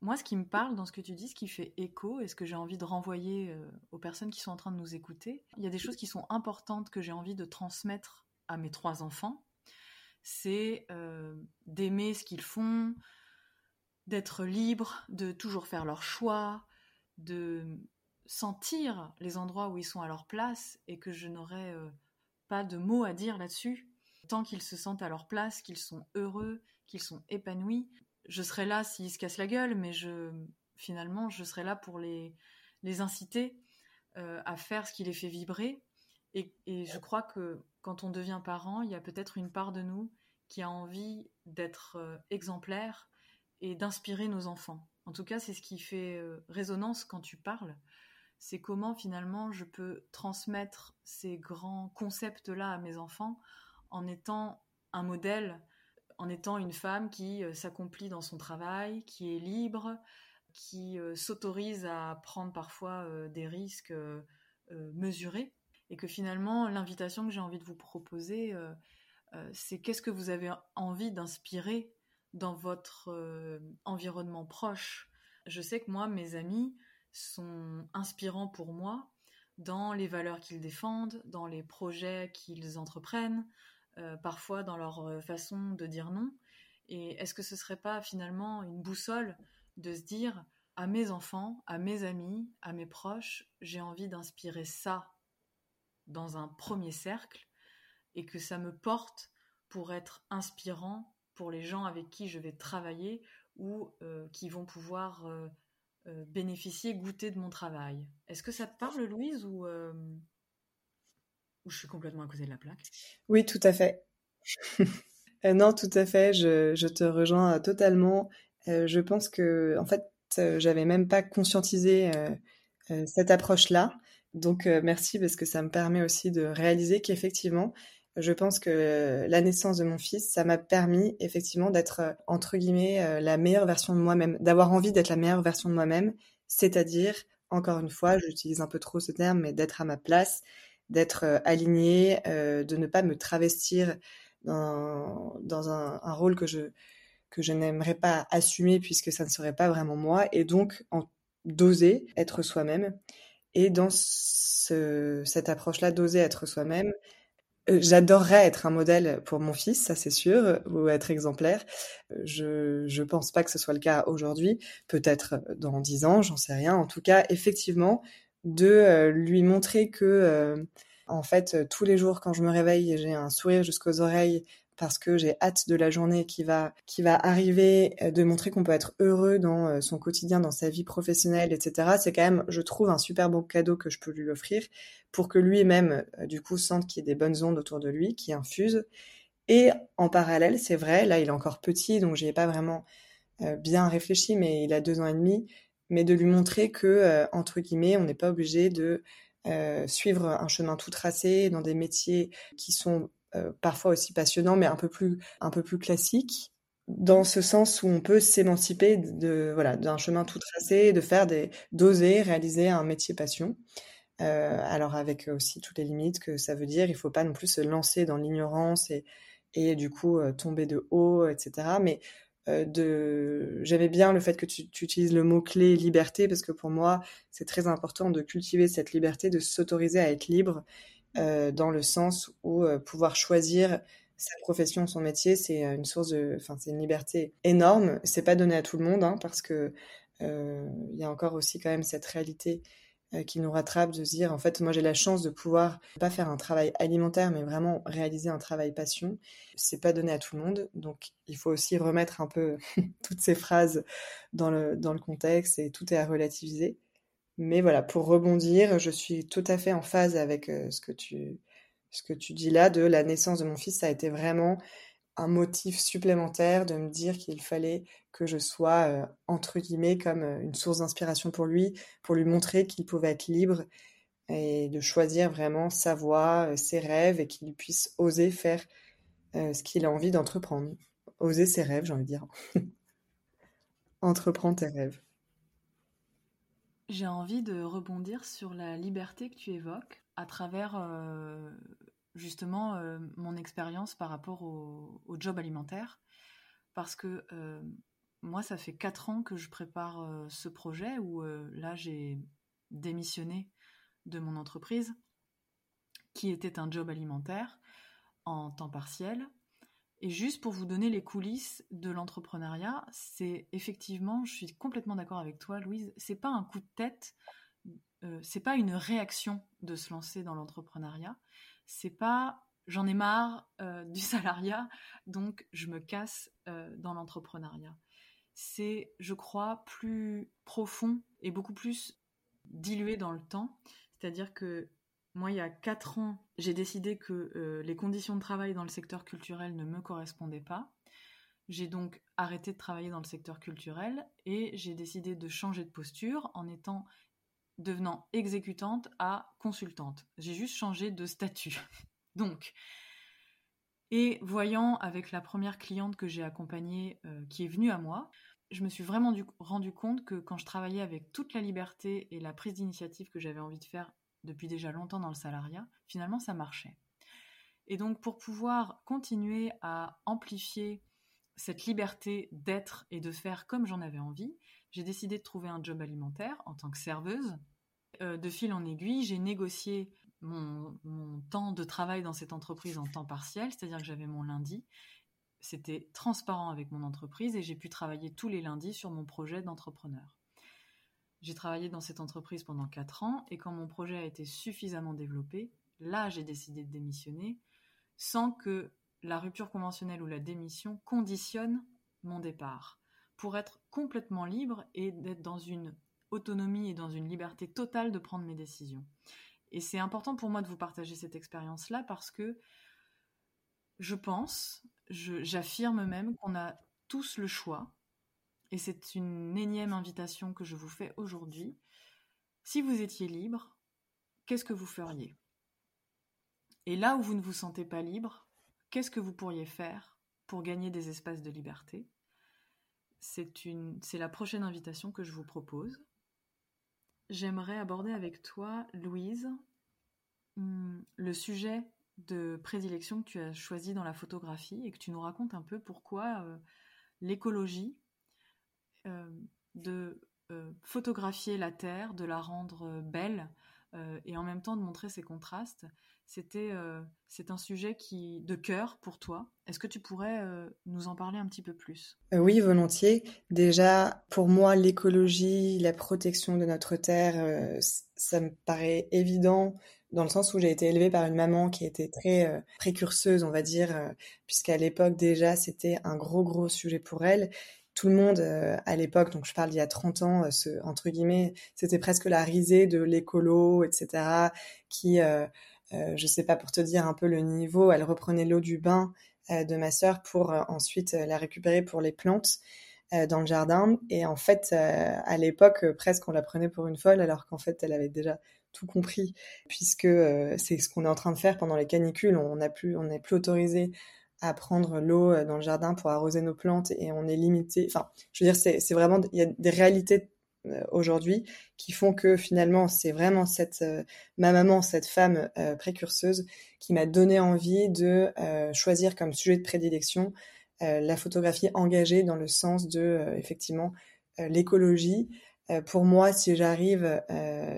Moi, ce qui me parle dans ce que tu dis, ce qui fait écho et ce que j'ai envie de renvoyer euh, aux personnes qui sont en train de nous écouter, il y a des choses qui sont importantes que j'ai envie de transmettre à mes trois enfants. c'est d'aimer ce qu'ils font, d'être libre, de toujours faire leur choix, de sentir les endroits où ils sont à leur place et que je n'aurais pas de mots à dire là-dessus. Tant qu'ils se sentent à leur place, qu'ils sont heureux, qu'ils sont épanouis, je serai là s'ils se cassent la gueule, mais je, finalement, je serai là pour les, les inciter euh, à faire ce qui les fait vibrer. Et, je crois que quand on devient parent, il y a peut-être une part de nous qui a envie d'être euh, exemplaire et d'inspirer nos enfants. En tout cas, c'est ce qui fait euh, résonance quand tu parles. C'est comment finalement je peux transmettre ces grands concepts-là à mes enfants en étant un modèle en étant une femme qui euh, s'accomplit dans son travail, qui est libre, qui euh, s'autorise à prendre parfois euh, des risques mesurés. Et que finalement, l'invitation que j'ai envie de vous proposer, c'est qu'est-ce que vous avez envie d'inspirer dans votre environnement proche? Je sais que moi, mes amis sont inspirants pour moi dans les valeurs qu'ils défendent, dans les projets qu'ils entreprennent, parfois dans leur euh, façon de dire non. Et est-ce que ce serait pas finalement une boussole de se dire à mes enfants, à mes amis, à mes proches, j'ai envie d'inspirer ça dans un premier cercle et que ça me porte pour être inspirant pour les gens avec qui je vais travailler ou euh, qui vont pouvoir bénéficier, goûter de mon travail? Est-ce que ça te parle, Louise, ou, je suis complètement à côté de la plaque Oui, tout à fait. Euh, non, tout à fait, je, te rejoins euh, totalement. Euh, je pense que, en fait, j'avais même pas conscientisé cette approche-là. Donc, merci parce que ça me permet aussi de réaliser qu'effectivement, je pense que la naissance de mon fils, ça m'a permis effectivement d'être, entre guillemets, la meilleure version de moi-même, d'avoir envie d'être la meilleure version de moi-même, c'est-à-dire, encore une fois, j'utilise un peu trop ce terme, mais d'être à ma place d'être euh, aligné, euh, de ne pas me travestir dans, un, rôle que je, que je n'aimerais pas assumer puisque ça ne serait pas vraiment moi, et donc d'oser être soi-même. Et dans ce, cette approche-là, d'oser être soi-même, euh, J'adorerais être un modèle pour mon fils, ça c'est sûr, ou être exemplaire. Je je pense pas que ce soit le cas aujourd'hui. Peut-être dans dix ans, j'en sais rien. En tout cas, effectivement, de euh, lui montrer que euh, en fait euh, tous les jours quand je me réveille j'ai un sourire jusqu'aux oreilles parce que j'ai hâte de la journée qui va qui va arriver, de montrer qu'on peut être heureux dans son quotidien, dans sa vie professionnelle, etc. C'est quand même, je trouve, un super beau cadeau que je peux lui offrir pour que lui-même, du coup, sente qu'il y ait des bonnes ondes autour de lui, qui infusent. Et en parallèle, c'est vrai, là, il est encore petit, donc j'y ai pas vraiment bien réfléchi, mais il a deux ans et demi mais de lui montrer que, euh, entre guillemets, on n'est pas obligé de euh, suivre un chemin tout tracé dans des métiers qui sont euh, parfois aussi passionnants, mais un peu plus, un peu plus classiques, dans ce sens où on peut s'émanciper de, voilà, d'un chemin tout tracé, de faire des, d'oser réaliser un métier passion. Alors avec aussi toutes les limites que ça veut dire, il faut pas non plus se lancer dans l'ignorance et, et du coup tomber de haut, etc. Mais de j'aimais bien le fait que tu, utilises le mot clé liberté parce que pour moi c'est très important de cultiver cette liberté de s'autoriser à être libre euh, dans le sens où euh, pouvoir choisir sa profession son métier c'est une source enfin c'est une liberté énorme. C'est pas donné à tout le monde hein, parce que il y a encore aussi quand même cette réalité euh, qui nous rattrape, de se dire en fait moi j'ai la chance de pouvoir pas faire un travail alimentaire mais vraiment réaliser un travail passion. C'est pas donné à tout le monde, donc il faut aussi remettre un peu toutes ces phrases dans le, dans le contexte et tout est à relativiser. Mais voilà, pour rebondir, je suis tout à fait en phase avec euh, ce que tu ce que tu dis là de la naissance de mon fils, ça a été vraiment un motif supplémentaire de me dire qu'il fallait que je sois, euh, entre guillemets, comme euh, une source d'inspiration pour lui, pour lui montrer qu'il pouvait être libre et de choisir vraiment sa voie, euh, ses rêves et qu'il puisse oser faire ce qu'il a envie d'entreprendre. Oser ses rêves, j'ai envie de dire. Entreprends tes rêves. J'ai envie de rebondir sur la liberté que tu évoques à travers justement euh, mon expérience par rapport au, job alimentaire. Parce que euh, moi, ça fait quatre ans que je prépare euh, ce projet où là, j'ai démissionné de mon entreprise qui était un job alimentaire en temps partiel. Et juste pour vous donner les coulisses de l'entrepreneuriat, c'est effectivement, je suis complètement d'accord avec toi, Louise, c'est pas un coup de tête, c'est pas une réaction de se lancer dans l'entrepreneuriat, c'est pas j'en ai marre euh, du salariat, donc je me casse euh, dans l'entrepreneuriat. C'est, je crois, plus profond et beaucoup plus dilué dans le temps. C'est-à-dire que moi, il y a quatre ans, j'ai décidé que euh, les conditions de travail dans le secteur culturel ne me correspondaient pas. J'ai donc arrêté de travailler dans le secteur culturel et j'ai décidé de changer de posture en étant devenant exécutante à consultante. J'ai juste changé de statut. Donc, et voyant avec la première cliente que j'ai accompagnée euh, qui est venue à moi, je me suis vraiment rendu compte que quand je travaillais avec toute la liberté et la prise d'initiative que j'avais envie de faire depuis déjà longtemps dans le salariat, finalement ça marchait. Et donc pour pouvoir continuer à amplifier cette liberté d'être et de faire comme j'en avais envie, j'ai décidé de trouver un job alimentaire en tant que serveuse. Euh, de fil en aiguille, j'ai négocié mon, temps de travail dans cette entreprise en temps partiel, c'est-à-dire que j'avais mon lundi. C'était transparent avec mon entreprise et j'ai pu travailler tous les lundis sur mon projet d'entrepreneur. J'ai travaillé dans cette entreprise pendant 4 ans et quand mon projet a été suffisamment développé, là j'ai décidé de démissionner sans que la rupture conventionnelle ou la démission conditionne mon départ pour être complètement libre et d'être dans une autonomie et dans une liberté totale de prendre mes décisions. Et c'est important pour moi de vous partager cette expérience-là parce que je pense, j'affirme même qu'on a tous le choix, et c'est une énième invitation que je vous fais aujourd'hui. Si vous étiez libre, qu'est-ce que vous feriez? Et là où vous ne vous sentez pas libre, qu'est-ce que vous pourriez faire pour gagner des espaces de liberté? C'est la prochaine invitation que je vous propose. J'aimerais aborder avec toi, Louise, hmm, le sujet de prédilection que tu as choisi dans la photographie et que tu nous racontes un peu pourquoi euh, l'écologie, euh, de euh, photographier la Terre, de la rendre belle et en même temps de montrer ses contrastes, c'était c'est un sujet qui de cœur pour toi. Est-ce que tu pourrais nous en parler un petit peu plus? Oui, volontiers. Déjà, pour moi, l'écologie, la protection de notre terre, ça me paraît évident dans le sens où j'ai été élevée par une maman qui était très précurseuse, on va dire, puisqu'à l'époque déjà c'était un gros gros sujet pour elle tout le monde à l'époque, donc je parle d'il y a 30 ans, entre guillemets, c'était presque la risée de l'écolo, etc., qui euh, je sais pas pour te dire un peu le niveau, elle reprenait l'eau du bain euh, de ma sœur pour euh, ensuite la récupérer pour les plantes dans le jardin. Et en fait, à l'époque, presque on la prenait pour une folle, alors qu'en fait, elle avait déjà tout compris, puisque c'est ce qu'on est en train de faire pendant les canicules. On n'a plus, on n'est plus autorisé à prendre l'eau dans le jardin pour arroser nos plantes et on est limité. Enfin, je veux dire, c'est vraiment, il y a des réalités euh, aujourd'hui qui font que finalement c'est vraiment cette euh, ma maman cette femme euh, précurseuse qui m'a donné envie de choisir comme sujet de prédilection la photographie engagée dans le sens de effectivement l'écologie. Pour moi, si j'arrive,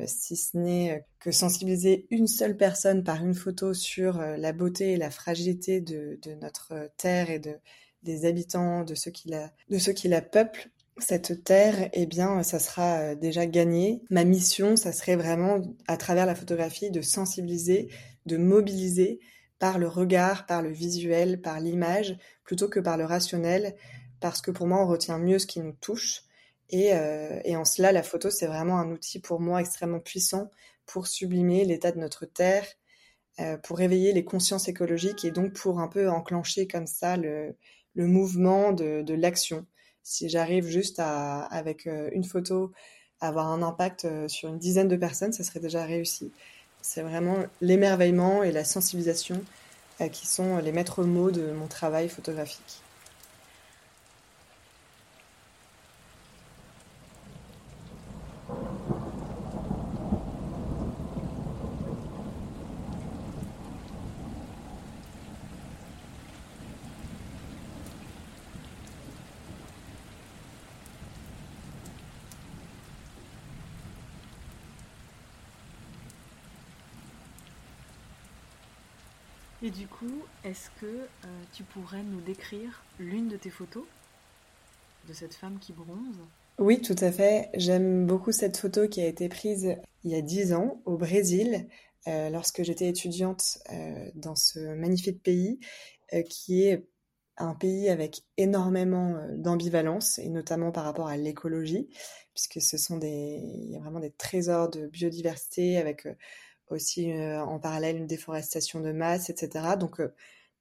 si ce n'est que sensibiliser une seule personne par une photo sur la beauté et la fragilité de, de, notre terre et de, des habitants, de ceux qui la, de ceux qui la peuplent, cette terre, eh bien, ça sera euh, déjà gagné. Ma mission, ça serait vraiment, à travers la photographie, de sensibiliser, de mobiliser par le regard, par le visuel, par l'image, plutôt que par le rationnel, parce que pour moi, on retient mieux ce qui nous touche. Et, euh, en cela, la photo, c'est vraiment un outil pour moi extrêmement puissant pour sublimer l'état de notre terre, euh, pour réveiller les consciences écologiques et donc pour un peu enclencher comme ça le, mouvement de l'action si j'arrive juste à, avec euh, une photo, avoir un impact euh, sur une dizaine de personnes, ça serait déjà réussi. C'est vraiment l'émerveillement et la sensibilisation euh, qui sont les maîtres mots de mon travail photographique. Et du coup, est-ce que euh, tu pourrais nous décrire l'une de tes photos de cette femme qui bronze? Oui, tout à fait. J'aime beaucoup cette photo qui a été prise il y a dix ans au Brésil, euh, lorsque j'étais étudiante euh, dans ce magnifique pays, qui est un pays avec énormément d'ambivalence, et notamment par rapport à l'écologie, puisque ce sont il y a vraiment des trésors de biodiversité avec aussi euh, en parallèle une déforestation de masse, etc. Donc, euh,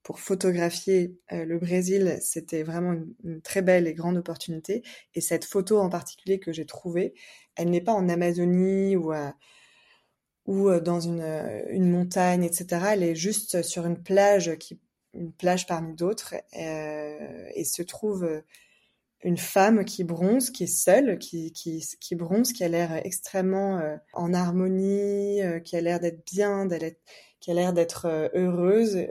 pour photographier euh, le Brésil, c'était vraiment une, très belle et grande opportunité. Et cette photo en particulier que j'ai trouvée, elle n'est pas en Amazonie ou, ou dans une, une, montagne, etc. Elle est juste sur une plage, qui, une plage parmi d'autres, et se trouve une femme qui bronze, qui est seule, qui, qui, qui bronze, qui a l'air extrêmement euh, en harmonie, euh, qui a l'air d'être bien, qui a l'air d'être euh, heureuse.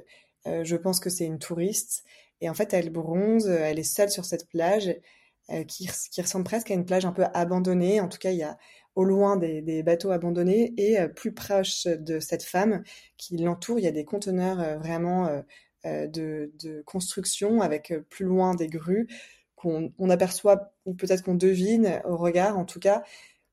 je pense que c'est une touriste. Et en fait, elle bronze, elle est seule sur cette plage qui, qui, ressemble presque à une plage un peu abandonnée. En tout cas, il y a au loin des, des bateaux abandonnés et plus proche de cette femme qui l'entoure, il y a des conteneurs vraiment de, de construction avec plus loin des grues qu'on aperçoit ou peut-être qu'on devine au regard. En tout cas,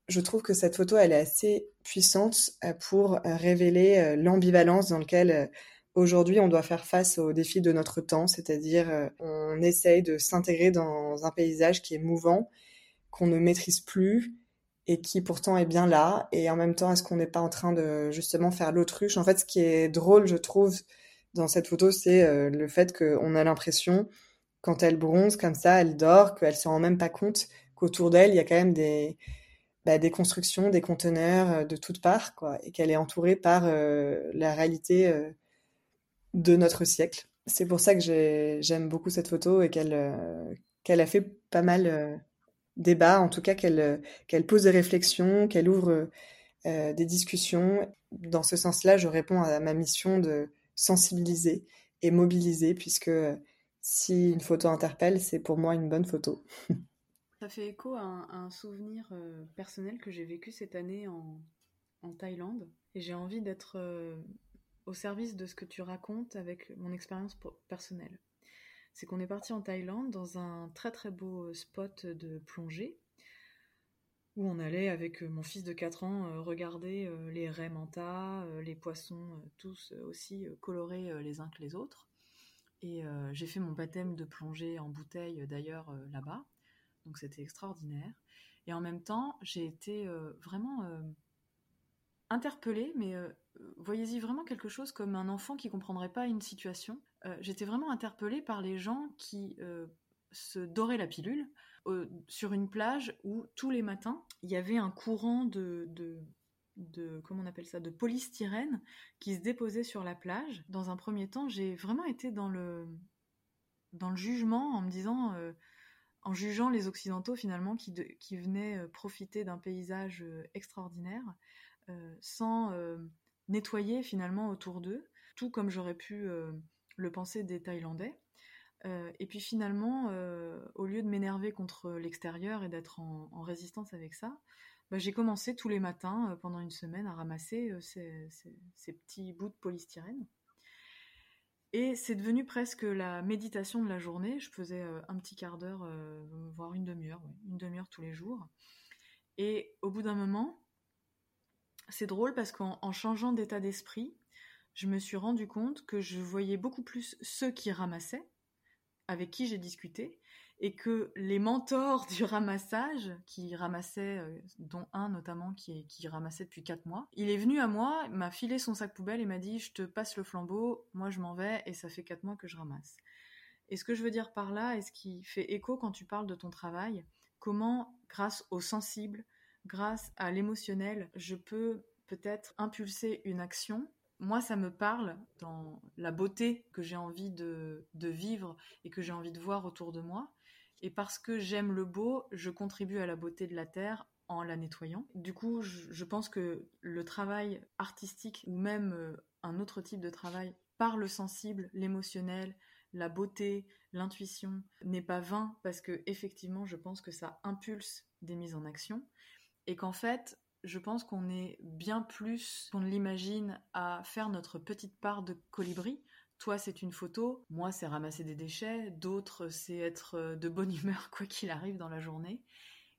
je trouve que cette photo, elle est assez puissante euh, pour euh, révéler euh, l'ambivalence dans laquelle aujourd'hui on doit faire face aux défis de notre temps, c'est-à-dire on essaye de s'intégrer dans un paysage qui est mouvant, qu'on ne maîtrise plus et qui pourtant est bien là. Et en même temps, est-ce qu'on n'est pas en train de justement faire l'autruche? En fait, ce qui est drôle, je trouve, dans cette photo, c'est le fait qu'on a l'impression quand elle bronze comme ça, elle dort, qu'elle se rend même pas compte qu'autour d'elle, il y a quand même des, bah, constructions, des conteneurs euh, de toutes parts, quoi, et qu'elle est entourée par euh, la réalité euh, de notre siècle. C'est pour ça que j'aime beaucoup cette photo et qu'elle qu'elle a fait pas mal débat, en tout cas qu'elle qu'elle pose des réflexions, qu'elle ouvre des discussions. Dans ce sens-là, je réponds à ma mission de sensibiliser et mobiliser, puisque si une photo interpelle, c'est pour moi une bonne photo. Ça fait écho à un, souvenir euh, personnel que j'ai vécu cette année en, Thaïlande. Et j'ai envie d'être euh, au service de ce que tu racontes avec mon expérience personnelle. C'est qu'on est parti en Thaïlande dans un très très beau euh, spot de plongée où on allait avec mon fils de 4 ans regarder les raies manta, les poissons tous aussi colorés les uns que les autres. Et euh, j'ai fait mon baptême de plongée en bouteille euh, d'ailleurs euh, là-bas. Donc c'était extraordinaire. Et en même temps, j'ai été vraiment interpellée, mais voyez-y vraiment quelque chose comme un enfant qui comprendrait pas une situation. J'étais vraiment interpellée par les gens qui se doraient la pilule sur une plage où tous les matins, il y avait un courant de, de comment on appelle ça de polystyrène qui se déposait sur la plage. Dans un premier temps, j'ai vraiment été dans le dans le jugement en me disant euh, en jugeant les occidentaux finalement qui, qui venaient euh, profiter d'un paysage euh, extraordinaire sans nettoyer finalement autour d'eux, tout comme j'aurais pu le penser des Thaïlandais. et puis finalement, au lieu de m'énerver contre l'extérieur et d'être en, résistance avec ça, bah, j'ai commencé tous les matins euh, pendant une semaine à ramasser euh, ces, petits bouts de polystyrène. Et c'est devenu presque la méditation de la journée. Je faisais euh, un petit quart d'heure, voire une demi-heure, une demi-heure tous les jours. Et au bout d'un moment, c'est drôle parce qu'en changeant d'état d'esprit, je me suis rendu compte que je voyais beaucoup plus ceux qui ramassaient, avec qui j'ai discuté, et que les mentors du ramassage, qui ramassaient, euh, dont un notamment qui, ramassait depuis quatre mois, il est venu à moi, m'a filé son sac poubelle et m'a dit je te passe le flambeau, moi je m'en vais et ça fait quatre mois que je ramasse. Et ce que je veux dire par là, et ce qui fait écho quand tu parles de ton travail, comment grâce au sensible, grâce à l'émotionnel, je peux peut-être impulser une action moi, ça me parle dans la beauté que j'ai envie de, vivre et que j'ai envie de voir autour de moi. Et parce que j'aime le beau, je contribue à la beauté de la Terre en la nettoyant. Du coup, je, pense que le travail artistique ou même euh, un autre type de travail par le sensible, l'émotionnel, la beauté, l'intuition n'est pas vain parce que effectivement, je pense que ça impulse des mises en action et qu'en fait, je pense qu'on est bien plus qu'on ne l'imagine à faire notre petite part de colibri toi, c'est une photo, moi, c'est ramasser des déchets, d'autres, c'est être de bonne humeur quoi qu'il arrive dans la journée.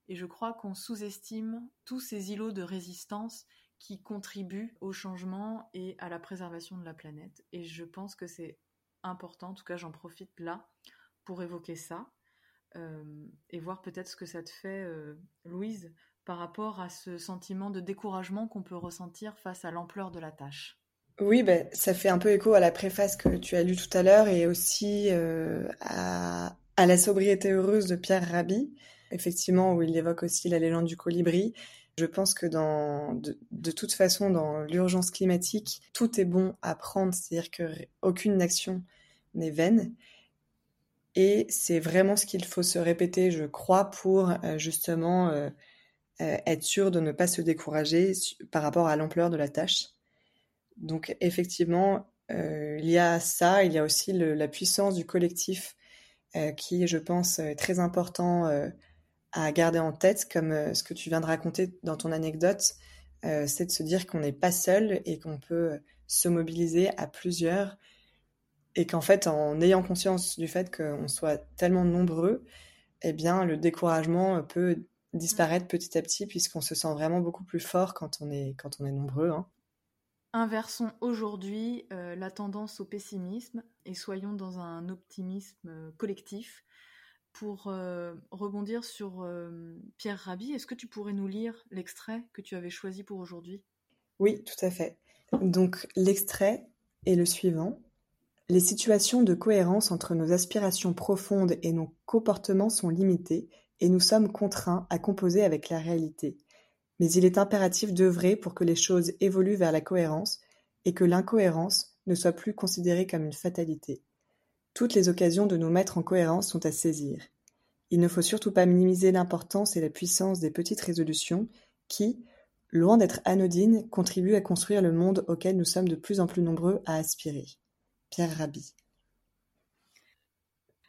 Et je crois qu'on sous-estime tous ces îlots de résistance qui contribuent au changement et à la préservation de la planète. Et je pense que c'est important, en tout cas j'en profite là pour évoquer ça euh, et voir peut-être ce que ça te fait, euh, Louise, par rapport à ce sentiment de découragement qu'on peut ressentir face à l'ampleur de la tâche. Oui, ben, ça fait un peu écho à la préface que tu as lue tout à l'heure et aussi euh, à, la sobriété heureuse de Pierre Rabhi, effectivement, où il évoque aussi la légende du colibri. Je pense que dans, de, toute façon, dans l'urgence climatique, tout est bon à prendre, c'est-à-dire qu'aucune action n'est vaine. Et c'est vraiment ce qu'il faut se répéter, je crois, pour euh, justement euh, être sûr de ne pas se décourager par rapport à l'ampleur de la tâche. Donc effectivement, il y a ça, il y a aussi le, la puissance du collectif qui, je pense, est très important à garder en tête, comme euh, ce que tu viens de raconter dans ton anecdote, euh, c'est de se dire qu'on n'est pas seul et qu'on peut se mobiliser à plusieurs et qu'en fait, en ayant conscience du fait qu'on soit tellement nombreux, eh bien, le découragement peut disparaître petit à petit puisqu'on se sent vraiment beaucoup plus fort quand on est, quand on est nombreux. Hein. Inversons aujourd'hui euh, la tendance au pessimisme et soyons dans un optimisme collectif pour euh, rebondir sur euh, Pierre Rabhi, est-ce que tu pourrais nous lire l'extrait que tu avais choisi pour aujourd'hui? Oui, tout à fait. Donc l'extrait est le suivant. Les situations de cohérence entre nos aspirations profondes et nos comportements sont limitées et nous sommes contraints à composer avec la réalité. Mais il est impératif d'œuvrer pour que les choses évoluent vers la cohérence et que l'incohérence ne soit plus considérée comme une fatalité. Toutes les occasions de nous mettre en cohérence sont à saisir. Il ne faut surtout pas minimiser l'importance et la puissance des petites résolutions qui, loin d'être anodines, contribuent à construire le monde auquel nous sommes de plus en plus nombreux à aspirer. Pierre Rabhi.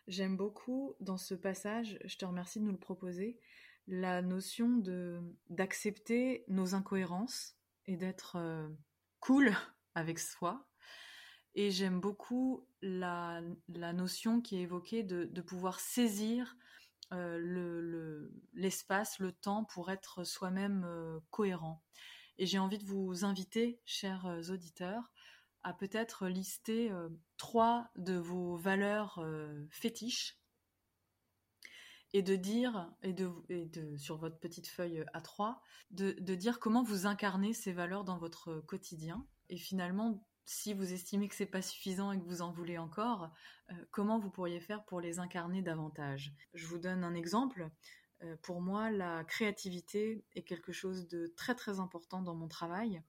J'aime beaucoup dans ce passage, je te remercie de nous le proposer, la notion de d'accepter nos incohérences et d'être euh, cool avec soi et j'aime beaucoup la, notion qui est évoquée de, pouvoir saisir euh, l'espace, le, temps pour être soi-même euh, cohérent. Et j'ai envie de vous inviter, chers auditeurs, à peut-être lister trois de vos valeurs fétiches et de dire, et de, et de, sur votre petite feuille A3, de, de dire comment vous incarnez ces valeurs dans votre quotidien et finalement si vous estimez que c'est pas suffisant et que vous en voulez encore, euh, comment vous pourriez faire pour les incarner davantage? Je vous donne un exemple. Euh, pour moi, la créativité est quelque chose de très très important dans mon travail.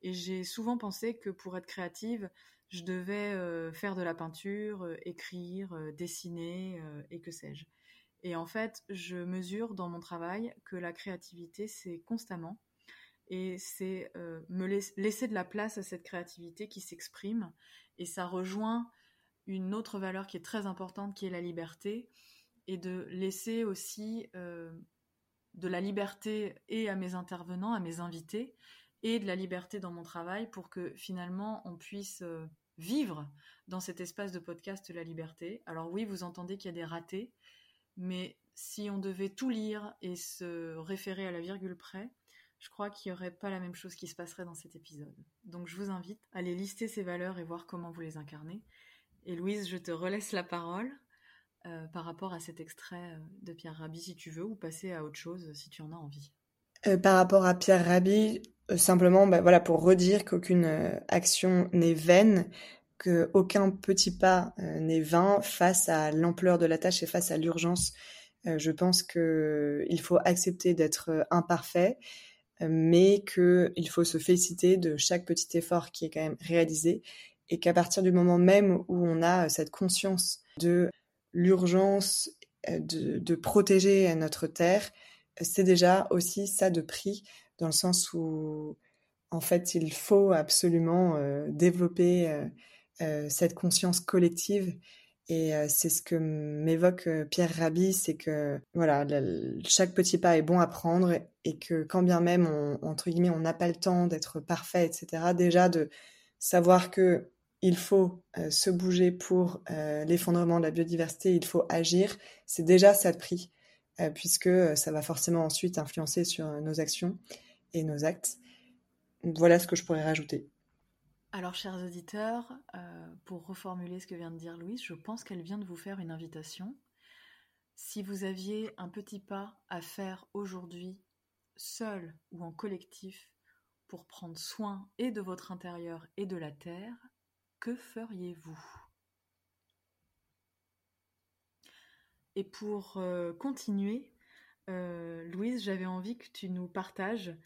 Et j'ai souvent pensé que pour être créative, je devais euh, faire de la peinture, écrire, dessiner et que sais-je. Et en fait, je mesure dans mon travail que la créativité, c'est constamment. Et c'est euh, me laisser de la place à cette créativité qui s'exprime. Et ça rejoint une autre valeur qui est très importante qui est la liberté. Et de laisser aussi euh, de la liberté et à mes intervenants, à mes invités et de la liberté dans mon travail pour que finalement on puisse euh, vivre dans cet espace de podcast la liberté. Alors oui, vous entendez qu'il y a des ratés, mais si on devait tout lire et se référer à la virgule près, je crois qu'il n'y aurait pas la même chose qui se passerait dans cet épisode. Donc je vous invite à aller lister ces valeurs et voir comment vous les incarnez. Et Louise, je te relaisse la parole euh, par rapport à cet extrait euh, de Pierre Rabhi si tu veux, ou passer à autre chose si tu en as envie. Euh, par rapport à Pierre Rabhi, simplement bah, voilà, pour redire qu'aucune action n'est vaine, qu'aucun petit pas n'est vain face à l'ampleur de la tâche et face à l'urgence. je pense qu'il faut accepter d'être imparfait mais qu'il faut se féliciter de chaque petit effort qui est quand même réalisé et qu'à partir du moment même où on a cette conscience de l'urgence euh, de, protéger notre terre, c'est déjà aussi ça de prix dans le sens où en fait il faut absolument euh, développer euh, euh cette conscience collective et euh, c'est ce que m'évoque euh, Pierre Rabhi, c'est que voilà, chaque petit pas est bon à prendre et que quand bien même on, entre guillemets on n'a pas le temps d'être parfait, etc. Déjà de savoir que il faut se bouger pour l'effondrement de la biodiversité, il faut agir, c'est déjà ça de prix, puisque ça va forcément ensuite influencer sur nos actions et nos actes. Voilà ce que je pourrais rajouter. Alors, chers auditeurs, pour reformuler ce que vient de dire Louise, je pense qu'elle vient de vous faire une invitation. Si vous aviez un petit pas à faire aujourd'hui, seul ou en collectif, pour prendre soin et de votre intérieur et de la terre, que feriez-vous? Et pour euh, continuer, euh, Louise, j'avais envie que tu nous partages euh,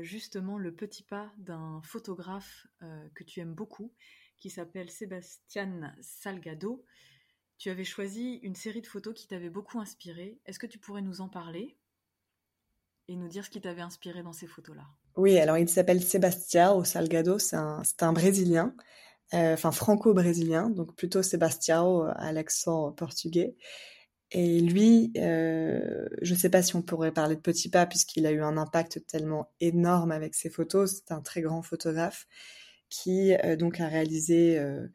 justement le petit pas d'un photographe que tu aimes beaucoup, qui s'appelle Sébastien Salgado. Tu avais choisi une série de photos qui t'avait beaucoup inspiré. Est-ce que tu pourrais nous en parler et nous dire ce qui t'avait inspiré dans ces photos-là? Oui, alors il s'appelle Sebastião Salgado, c'est un, un, Brésilien, euh, enfin franco-brésilien, donc plutôt Sebastião à l'accent portugais. Et lui, euh, je ne sais pas si on pourrait parler de petit pas puisqu'il a eu un impact tellement énorme avec ses photos. C'est un très grand photographe qui euh, donc a réalisé, euh,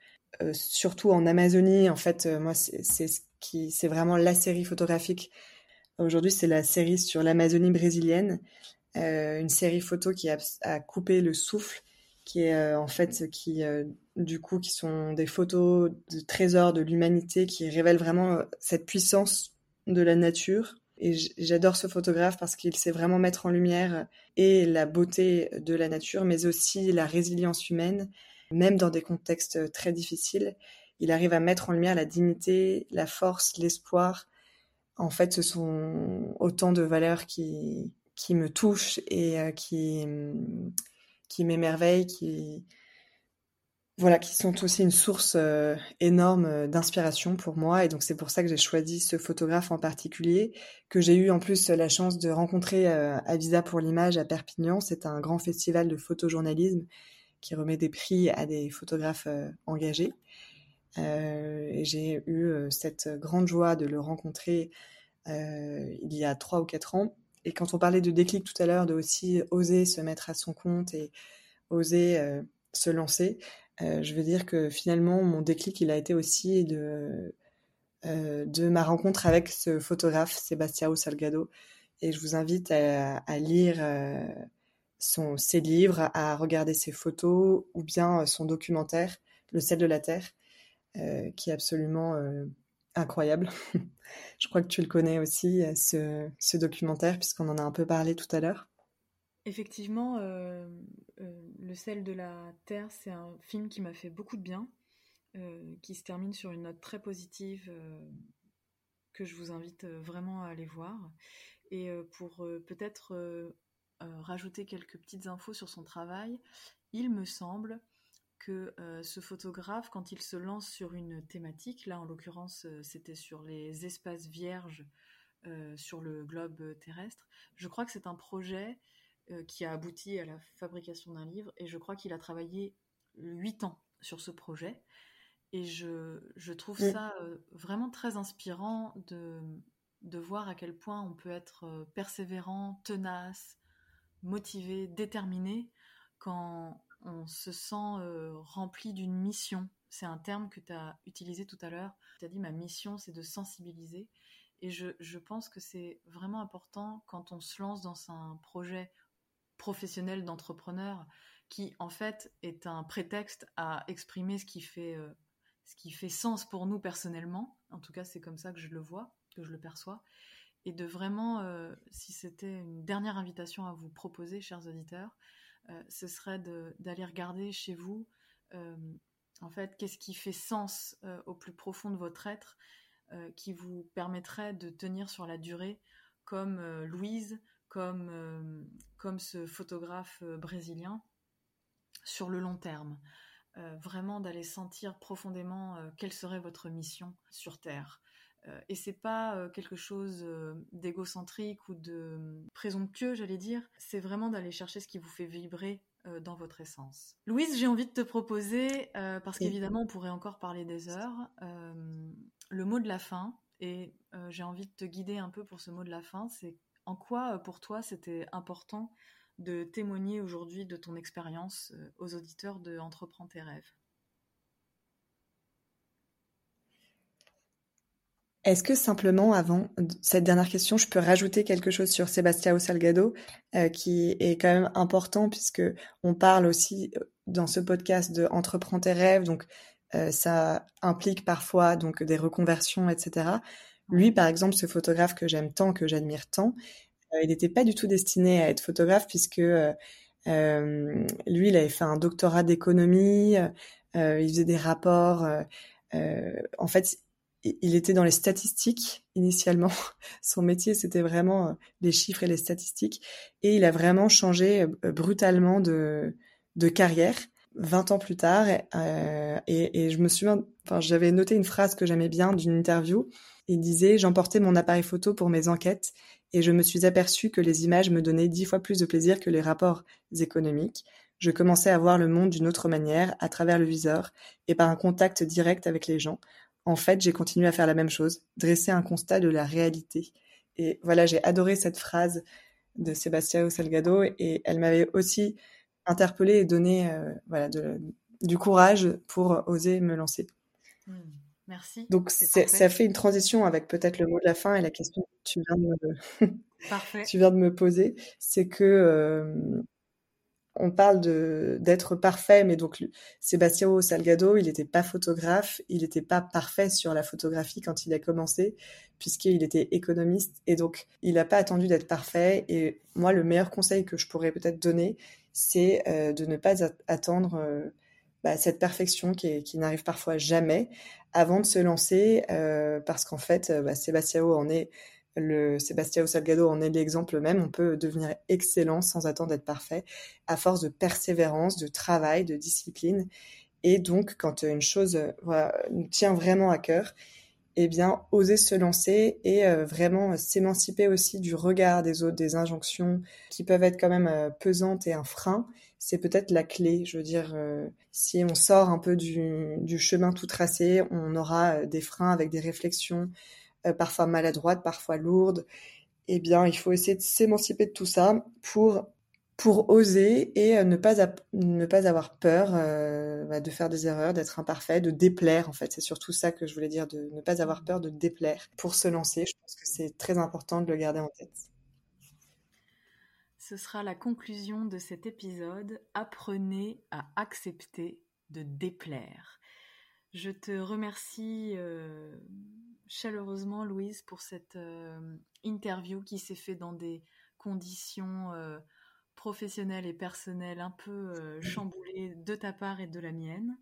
surtout en Amazonie, en fait, moi c'est ce qui, c'est vraiment la série photographique. Aujourd'hui, c'est la série sur l'Amazonie brésilienne, une série photo qui a, coupé le souffle, qui est euh, en fait qui euh, du coup qui sont des photos de trésors de l'humanité qui révèlent vraiment euh, cette puissance de la nature. Et j'adore ce photographe parce qu'il sait vraiment mettre en lumière et la beauté de la nature, mais aussi la résilience humaine, même dans des contextes très difficiles. Il arrive à mettre en lumière la dignité, la force, l'espoir, en fait, ce sont autant de valeurs qui, qui me touchent et qui, qui m'émerveillent, qui, voilà, qui sont aussi une source euh, énorme d'inspiration pour moi. Et donc, c'est pour ça que j'ai choisi ce photographe en particulier, que j'ai eu en plus la chance de rencontrer euh, à Visa pour l'image à Perpignan. C'est un grand festival de photojournalisme qui remet des prix à des photographes engagés. Euh, et j'ai eu euh, cette grande joie de le rencontrer euh, il y a trois ou quatre ans. Et quand on parlait de déclic tout à l'heure, de aussi oser se mettre à son compte et oser se lancer, je veux dire que finalement, mon déclic, il a été aussi de, de ma rencontre avec ce photographe, Sébastien Salgado. Et je vous invite à, lire ses livres, à regarder ses photos ou bien son documentaire, Le sel de la terre, euh, qui est absolument euh, incroyable. Je crois que tu le connais aussi, euh, ce, documentaire, puisqu'on en a un peu parlé tout à l'heure. Effectivement, euh, euh, Le sel de la terre, c'est un film qui m'a fait beaucoup de bien, qui se termine sur une note très positive que je vous invite vraiment à aller voir. Et pour peut-être rajouter quelques petites infos sur son travail, il me semble que euh, ce photographe, quand il se lance sur une thématique, là en l'occurrence euh, c'était sur les espaces vierges euh, sur le globe terrestre, je crois que c'est un projet qui a abouti à la fabrication d'un livre et je crois qu'il a travaillé huit ans sur ce projet. Et je, je trouve ça vraiment très inspirant de, de voir à quel point on peut être persévérant, tenace, motivé, déterminé quand on se sent euh, rempli d'une mission. C'est un terme que tu as utilisé tout à l'heure. Tu as dit ma mission, c'est de sensibiliser. Et je, je pense que c'est vraiment important quand on se lance dans un projet professionnel d'entrepreneur qui, en fait, est un prétexte à exprimer ce qui fait, euh, ce qui fait sens pour nous personnellement. En tout cas, c'est comme ça que je le vois, que je le perçois. Et de vraiment, euh, si c'était une dernière invitation à vous proposer, chers auditeurs, ce serait d'aller regarder chez vous, euh, en fait, qu'est-ce qui fait sens euh, au plus profond de votre être, qui vous permettrait de tenir sur la durée, comme Louise, comme ce photographe brésilien, sur le long terme. vraiment d'aller sentir profondément quelle serait votre mission sur Terre. Euh, et c'est pas euh, quelque chose euh, d'égocentrique ou de présomptueux, j'allais dire. C'est vraiment d'aller chercher ce qui vous fait vibrer dans votre essence. Louise, j'ai envie de te proposer, parce qu'évidemment on pourrait encore parler des heures, le mot de la fin. Et j'ai envie de te guider un peu pour ce mot de la fin. C'est en quoi pour toi c'était important de témoigner aujourd'hui de ton expérience aux auditeurs de Entreprends tes rêves? Est-ce que simplement, avant cette dernière question, je peux rajouter quelque chose sur Sebastião Salgado, euh, qui est quand même important puisque on parle aussi euh, dans ce podcast de entreprendre tes rêves, donc euh, ça implique parfois donc des reconversions, etc. Lui, par exemple, ce photographe que j'aime tant, que j'admire tant, il n'était pas du tout destiné à être photographe puisque lui, il avait fait un doctorat d'économie, il faisait des rapports. en fait, il était dans les statistiques initialement. Son métier, c'était vraiment euh, les chiffres et les statistiques. Et il a vraiment changé euh, brutalement de, de carrière 20 ans plus tard. Euh, et, et, je me souviens, enfin, j'avais noté une phrase que j'aimais bien d'une interview. Il disait, j'emportais mon appareil photo pour mes enquêtes et je me suis aperçu que les images me donnaient dix fois plus de plaisir que les rapports économiques. Je commençais à voir le monde d'une autre manière, à travers le viseur et par un contact direct avec les gens. En fait, j'ai continué à faire la même chose, dresser un constat de la réalité. Et voilà, j'ai adoré cette phrase de Sébastien Salgado et elle m'avait aussi interpellée et donné euh, voilà, du courage pour oser me lancer. Hmm, merci. Donc ça fait une transition avec peut-être le mot de la fin et la question que tu viens de me, tu viens de me poser. C'est que euh, on parle d'être parfait, mais donc Sébastien Salgado, il n'était pas photographe, il n'était pas parfait sur la photographie quand il a commencé, puisqu'il était économiste, et donc il n'a pas attendu d'être parfait. Et moi, le meilleur conseil que je pourrais peut-être donner, c'est euh, de ne pas attendre euh, bah, cette perfection qui, n'arrive parfois jamais avant de se lancer, euh, parce qu'en fait, bah, Sébastien en est le Sébastien Salgado en est l'exemple même. On peut devenir excellent sans attendre d'être parfait, à force de persévérance, de travail, de discipline. Et donc, quand une chose nous tient vraiment à cœur, eh bien, oser se lancer et euh, vraiment s'émanciper aussi du regard des autres, des injonctions qui peuvent être quand même euh, pesantes et un frein, c'est peut-être la clé. Je veux dire, euh, si on sort un peu du, chemin tout tracé, on aura des freins avec des réflexions, euh, parfois maladroite, parfois lourde, eh bien, il faut essayer de s'émanciper de tout ça pour pour oser et euh, ne pas ne pas avoir peur euh, bah, de faire des erreurs, d'être imparfait, de déplaire en fait. C'est surtout ça que je voulais dire, de ne pas avoir peur de déplaire pour se lancer. Je pense que c'est très important de le garder en tête. Ce sera la conclusion de cet épisode. Apprenez à accepter de déplaire. Je te remercie chaleureusement, Louise, pour cette euh, interview qui s'est faite dans des conditions euh, professionnelles et personnelles un peu euh, chamboulées de ta part et de la mienne.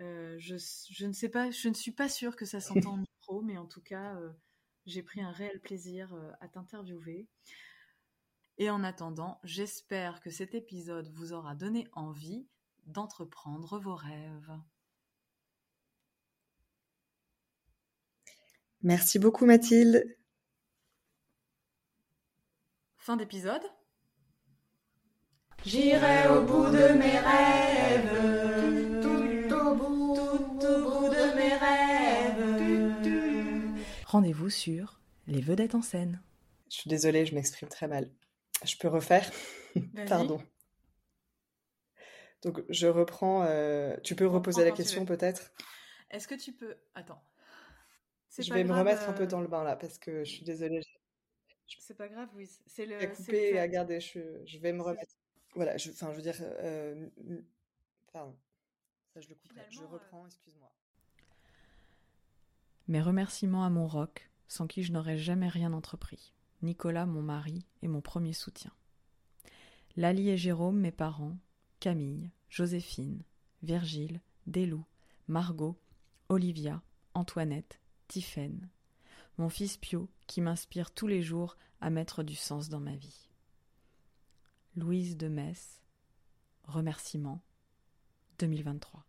Je, ne sais pas, je ne suis pas sûre que ça s'entend en micro, mais en tout cas, j'ai pris un réel plaisir à t'interviewer. Et en attendant, j'espère que cet épisode vous aura donné envie d'entreprendre vos rêves. Merci beaucoup Mathilde. Fin d'épisode. J'irai au bout de mes rêves. Tout au bout, de mes rêves. Rendez-vous sur Les Vedettes en scène. Je suis désolée, je m'exprime très mal. Je peux refaire? Pardon. Donc je reprends. Euh, tu peux reposer la question peut-être? Est-ce que tu peux. Attends. Je vais me remettre un peu euh dans le bain là parce que je suis désolée. C'est pas grave, oui. C'est le. À couper et à garder. Je, je vais me remettre. Voilà. Je, enfin, je veux dire. Euh, pardon. Ça, je le couperai. Je euh reprends. Excuse-moi. Mes remerciements à mon rock, sans qui je n'aurais jamais rien entrepris. Nicolas, mon mari, et mon premier soutien. Lali et Jérôme, mes parents. Camille, Joséphine, Virgile, Délou, Margot, Olivia, Antoinette, Tiphaine, mon fils Pio, qui m'inspire tous les jours à mettre du sens dans ma vie. Louise de Metz, remerciement 2023.